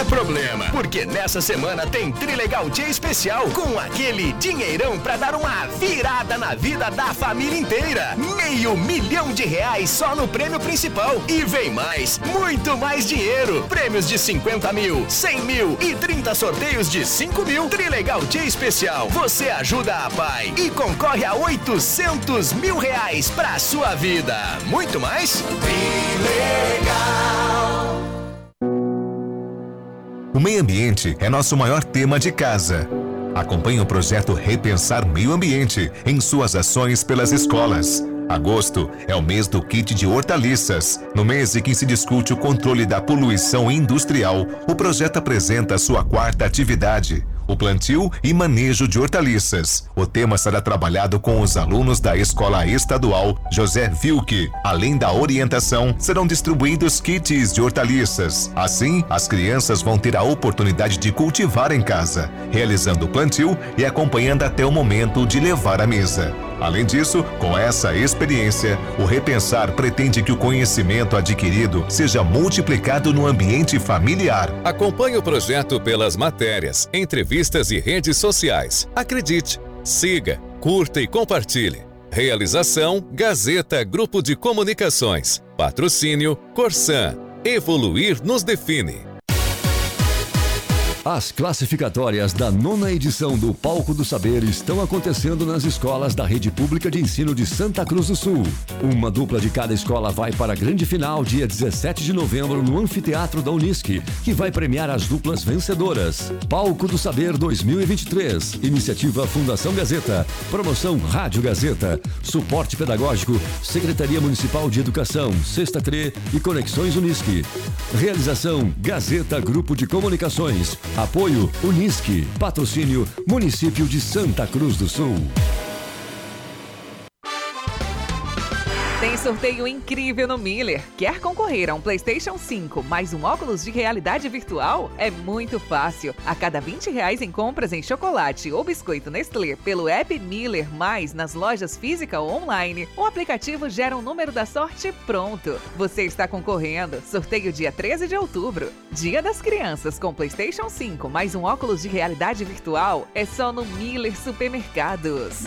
É problema, porque nessa semana tem Trilegal Dia especial com aquele dinheirão pra dar uma virada na vida da família inteira. Meio milhão de reais só no prêmio principal. E vem mais, muito mais dinheiro. Prêmios de 50 mil, 100 mil e 30 sorteios de 5 mil. Trilegal Dia especial. Você ajuda a pai e concorre a 800 mil reais pra sua vida. Muito mais? Trilegal. O meio ambiente é nosso maior tema de casa. Acompanhe o projeto Repensar Meio Ambiente em suas ações pelas escolas. Agosto é o mês do kit de hortaliças. No mês em que se discute o controle da poluição industrial, o projeto apresenta sua quarta atividade, o plantio e manejo de hortaliças. O tema será trabalhado com os alunos da Escola Estadual José Vilke. Além da orientação, serão distribuídos kits de hortaliças. Assim, as crianças vão ter a oportunidade de cultivar em casa, realizando o plantio e acompanhando até o momento de levar à mesa. Além disso, com essa experiência, o Repensar pretende que o conhecimento adquirido seja multiplicado no ambiente familiar. Acompanhe o projeto pelas matérias, entrevistas e redes sociais. Acredite, siga, curta e compartilhe. Realização Gazeta Grupo de Comunicações. Patrocínio Corsan. Evoluir nos define. As classificatórias da nona edição do Palco do Saber estão acontecendo nas escolas da Rede Pública de Ensino de Santa Cruz do Sul. Uma dupla de cada escola vai para a grande final dia 17 de novembro no Anfiteatro da Unisc, que vai premiar as duplas vencedoras. Palco do Saber 2023. Iniciativa Fundação Gazeta. Promoção Rádio Gazeta. Suporte Pedagógico. Secretaria Municipal de Educação. Sexta CRE e Conexões Unisc. Realização Gazeta Grupo de Comunicações. Apoio Unisque. Patrocínio Município de Santa Cruz do Sul. Tem sorteio incrível no Miller. Quer concorrer a um PlayStation 5 mais um óculos de realidade virtual? É muito fácil. A cada 20 reais em compras em chocolate ou biscoito Nestlé pelo app Miller Mais nas lojas física ou online, o aplicativo gera um número da sorte pronto. Você está concorrendo. Sorteio dia 13 de outubro. Dia das Crianças com PlayStation 5 mais um óculos de realidade virtual é só no Miller Supermercados.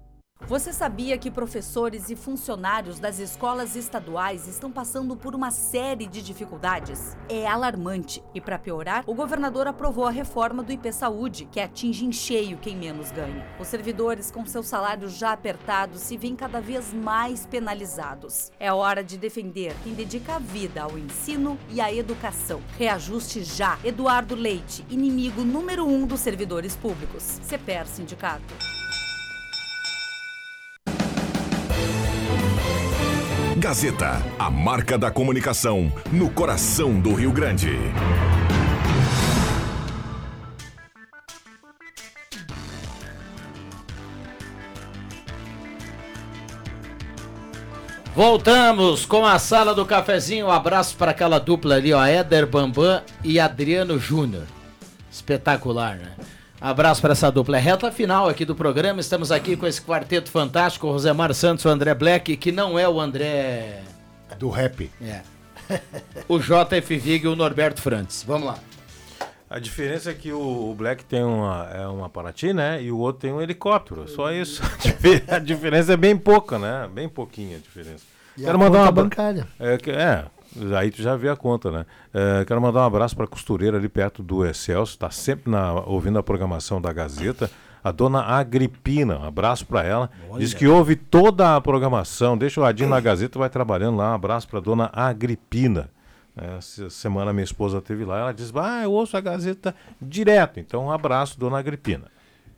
Você sabia que professores e funcionários das escolas estaduais estão passando por uma série de dificuldades? É alarmante. E para piorar, o governador aprovou a reforma do IP Saúde, que atinge em cheio quem menos ganha. Os servidores com seus salários já apertados se veem cada vez mais penalizados. É hora de defender quem dedica a vida ao ensino e à educação. Reajuste já. Eduardo Leite, inimigo número um dos servidores públicos. CPER Sindicato. Gazeta, a marca da comunicação no coração do Rio Grande. Voltamos com a sala do cafezinho. Um abraço para aquela dupla ali, ó, Éder Bambam e Adriano Júnior. Espetacular, né? Abraço para essa dupla. É reta final aqui do programa. Estamos aqui com esse quarteto fantástico, o Rosemar Santos, o André Black, que não é o André. Do rap. É. o JF Vig e o Norberto Frantes. Vamos lá. A diferença é que o Black tem uma, é uma Paraty, né? E o outro tem um helicóptero. Só isso. A diferença é bem pouca, né? Bem pouquinha a diferença. E a conta bancária. É, que- é, Aí tu já vê a conta, né? É, quero mandar um abraço para a costureira ali perto do Excelso, está sempre na, ouvindo a programação da Gazeta. A dona Agripina, um abraço para ela. Olha. Diz que ouve toda a programação. Deixa o Radinho na Gazeta, vai trabalhando lá. Um abraço para dona Agripina. É, Essa semana minha esposa teve lá, ela disse: Ah, eu ouço a Gazeta direto. Então, um abraço, dona Agripina.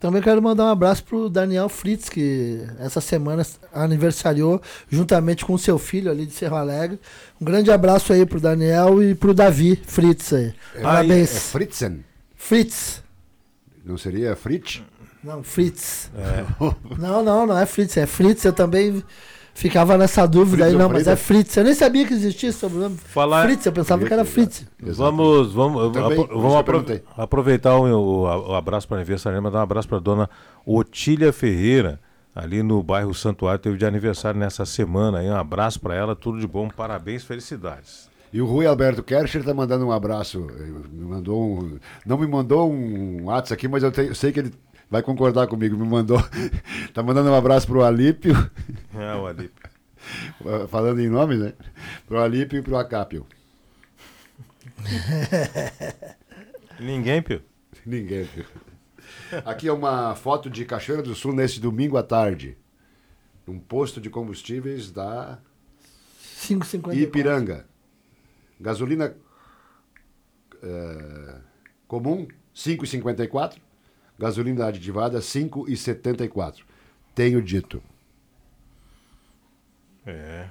Também quero mandar um abraço pro Daniel Fritz, que essa semana aniversariou juntamente com o seu filho ali de Cerro Alegre. Um grande abraço aí pro Daniel e pro Davi Fritz aí. Parabéns. É Fritzen? Fritz. Não seria Fritz? Não, Fritz. É. Não, não, não é Fritz, é Fritz. Eu também ficava nessa dúvida Fritz aí, não, mas é? Fritz. Eu nem sabia que existia esse sobrenome. Falar- Fritz, eu pensava que era Fritz. Vamos, vamos, Também, apro- vamos apro- aproveitar o, o- o abraço para aniversário, mandar um abraço para dona Otília Ferreira, ali no bairro Santuário, teve de aniversário nessa semana. Aí, um abraço para ela, tudo de bom, parabéns, felicidades. E o Rui Alberto Kercher está mandando um abraço. eh, Me mandou um, não me mandou um WhatsApp aqui, mas eu, tenho- eu sei que ele vai concordar comigo. Me mandou. Tá mandando um abraço pro Alípio. É, o Alípio. Falando em nome, né? Pro Alípio e pro Acápio. Ninguém, Pio? Ninguém, Pio. Aqui é uma foto de Cachoeira do Sul nesse domingo à tarde. Num posto de combustíveis da 5,54. Ipiranga. Gasolina eh, comum, 5,54. Gasolina aditivada, 5,74. Tenho dito. É.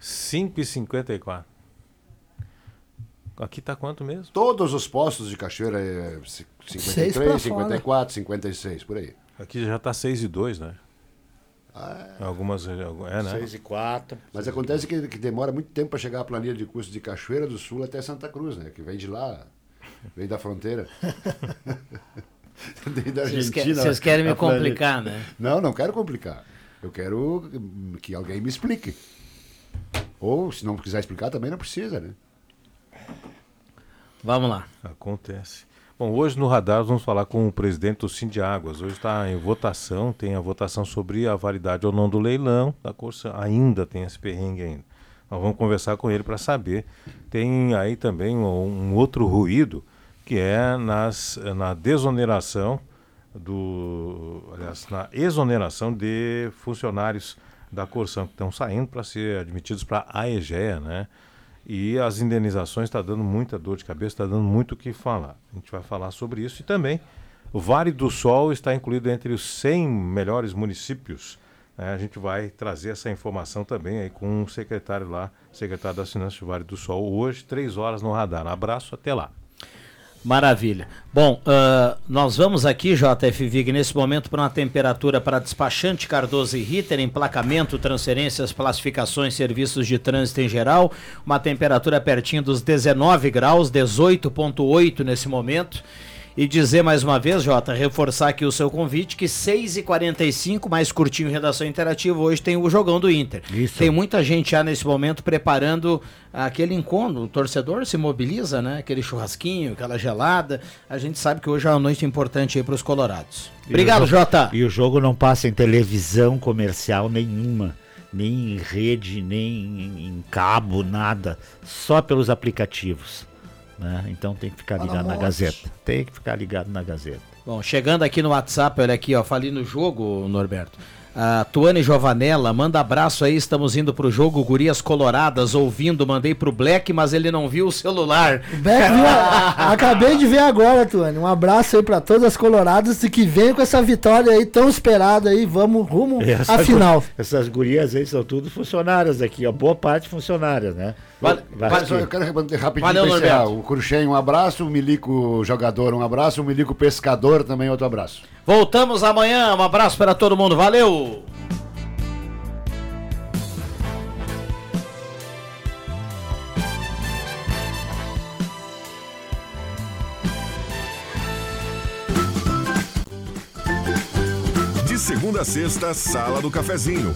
5,54. Aqui tá quanto mesmo? Todos os postos de Cachoeira é ci- Seis pra 53, fora. 54, 56, por aí. Aqui já tá 6 e 2, né? Em Algumas. É, né? 6 e 4. Mas acontece que, que demora muito tempo para chegar a planilha de custo de Cachoeira do Sul até Santa Cruz, né? Que vem de lá, vem da fronteira. Da Vocês que- vocês querem me complicar, né? Não, não quero complicar. Eu quero que alguém me explique. Ou, se não quiser explicar, também não precisa, né? Vamos lá. Acontece. Bom, hoje no radar vamos falar com o presidente do Sindiáguas. Hoje está em votação, tem a votação sobre a validade ou não do leilão da Corsa. Ainda tem esse perrengue ainda. Nós vamos conversar com ele para saber. Tem aí também um outro ruído que é nas, na desoneração do, aliás, na exoneração de funcionários da Corsan que estão saindo para ser admitidos para a AEGEA, né? E as indenizações está dando muita dor de cabeça, está dando muito o que falar. A gente vai falar sobre isso e também o Vale do Sol está incluído entre os 100 melhores municípios. né? a gente vai trazer essa informação também aí com o secretário lá, secretário das Finanças do Vale do Sol, hoje, três horas no radar. abraço, até lá. Maravilha. Bom, ah, nós vamos aqui, JF Vig, nesse momento para uma temperatura para despachante Cardoso e Ritter, emplacamento, transferências, classificações, serviços de trânsito em geral. Uma temperatura pertinho dos 19 graus, 18,8 nesse momento. E dizer mais uma vez, Jota, reforçar aqui o seu convite, que 6h45, mais curtinho redação interativa, hoje tem o jogão do Inter. Tem muita gente já nesse momento preparando aquele encontro. O torcedor se mobiliza, né? Aquele churrasquinho, aquela gelada. A gente sabe que hoje é uma noite importante aí para os colorados. Obrigado, E o jo- Jota. E o jogo não passa em televisão comercial nenhuma, nem em rede, nem em, em cabo, nada. Só pelos aplicativos. Né? Então tem que ficar Fala ligado na. Gazeta. Tem que ficar ligado na Gazeta. Bom, chegando aqui no WhatsApp, olha aqui, ó, falei no jogo, Norberto. A Tuane Jovanella, manda abraço aí, estamos indo pro jogo Gurias Coloradas, ouvindo, mandei pro Black, mas ele não viu o celular. Beck viu acabei de ver agora, Tuane. Um abraço aí pra todas as coloradas e que venham com essa vitória aí tão esperada aí. Vamos rumo à final. gu- Essas gurias aí são tudo funcionárias aqui, ó. Boa parte funcionárias, né? Vale, só que- eu quero responder rapidinho Valeu, pra encerrar. O Cruxem, um abraço. O Milico Jogador, um abraço. O Milico Pescador, também outro abraço. Voltamos amanhã, um abraço para todo mundo, valeu! De segunda a sexta, Sala do Cafezinho.